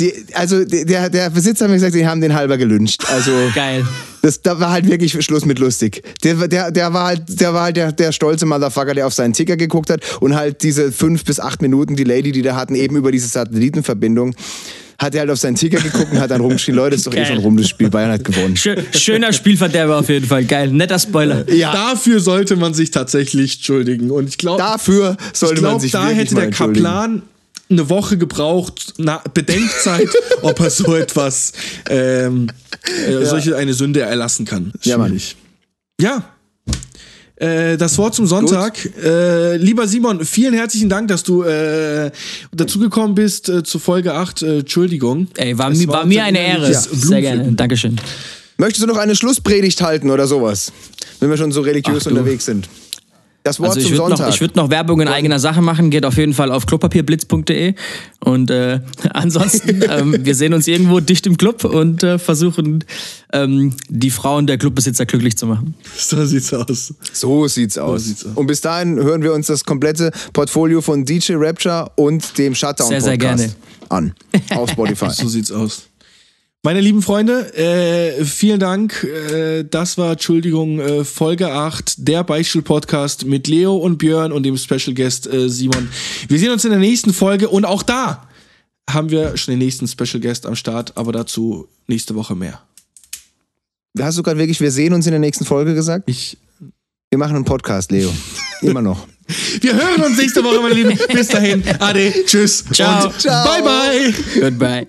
Die, also der, der Besitzer hat mir gesagt, die haben den halber gelünscht. Also Geil. das, da war halt wirklich Schluss mit lustig. Der, der, der war halt, der, war halt der, der stolze Motherfucker, der auf seinen Ticker geguckt hat und halt diese fünf bis acht Minuten, die Lady, die da hatten, eben über diese Satellitenverbindung, hat er halt auf seinen Ticker geguckt und hat dann rumgeschrien, Leute, ist doch eh Geil. schon rum, das Spiel, Bayern hat gewonnen. Schö schöner Spielverderber auf jeden Fall. Geil. Netter Spoiler. Ja. Dafür sollte man sich tatsächlich entschuldigen. Und ich glaube, Dafür ich sollte man glaube, sich da wirklich hätte mal der entschuldigen. Kaplan eine Woche gebraucht, na, Bedenkzeit, ob er so etwas, ähm, äh, solche eine Sünde erlassen kann. Ja, Mann. Schwierig. Ja. Äh, das Wort zum Sonntag. Äh, lieber Simon, vielen herzlichen Dank, dass du äh, dazugekommen bist äh, zu Folge 8. Äh, Entschuldigung. Ey, war, mi war mir eine Ehre. innerliches Sehr gerne. Dankeschön. Möchtest du noch eine Schlusspredigt halten oder sowas? Wenn wir schon so religiös Ach, unterwegs sind. Das Wort also ich zum würde noch, ich würd noch Werbung in eigener Sache machen, geht auf jeden Fall auf klopapierblitz.de und äh, ansonsten, ähm, wir sehen uns irgendwo dicht im Club und äh, versuchen, ähm, die Frauen der Clubbesitzer glücklich zu machen. So sieht's aus. So sieht's aus. sieht's aus. Und bis dahin hören wir uns das komplette Portfolio von DJ Rapture und dem Shutdown Sehr, sehr Podcast an. Auf Spotify. So sieht's aus. Meine lieben Freunde, äh, vielen Dank. Äh, das war, Entschuldigung, äh, Folge 8, der Beichtstuhl-Podcast mit Leo und Björn und dem Special Guest äh, Simon. Wir sehen uns in der nächsten Folge und auch da haben wir schon den nächsten Special Guest am Start, aber dazu nächste Woche mehr. Hast du gerade wirklich, wir sehen uns in der nächsten Folge gesagt? Ich, Wir machen einen Podcast, Leo. Immer noch. wir hören uns nächste Woche, meine Lieben. Bis dahin. Ade. Tschüss. Ciao. Und Ciao. Bye, bye. Goodbye.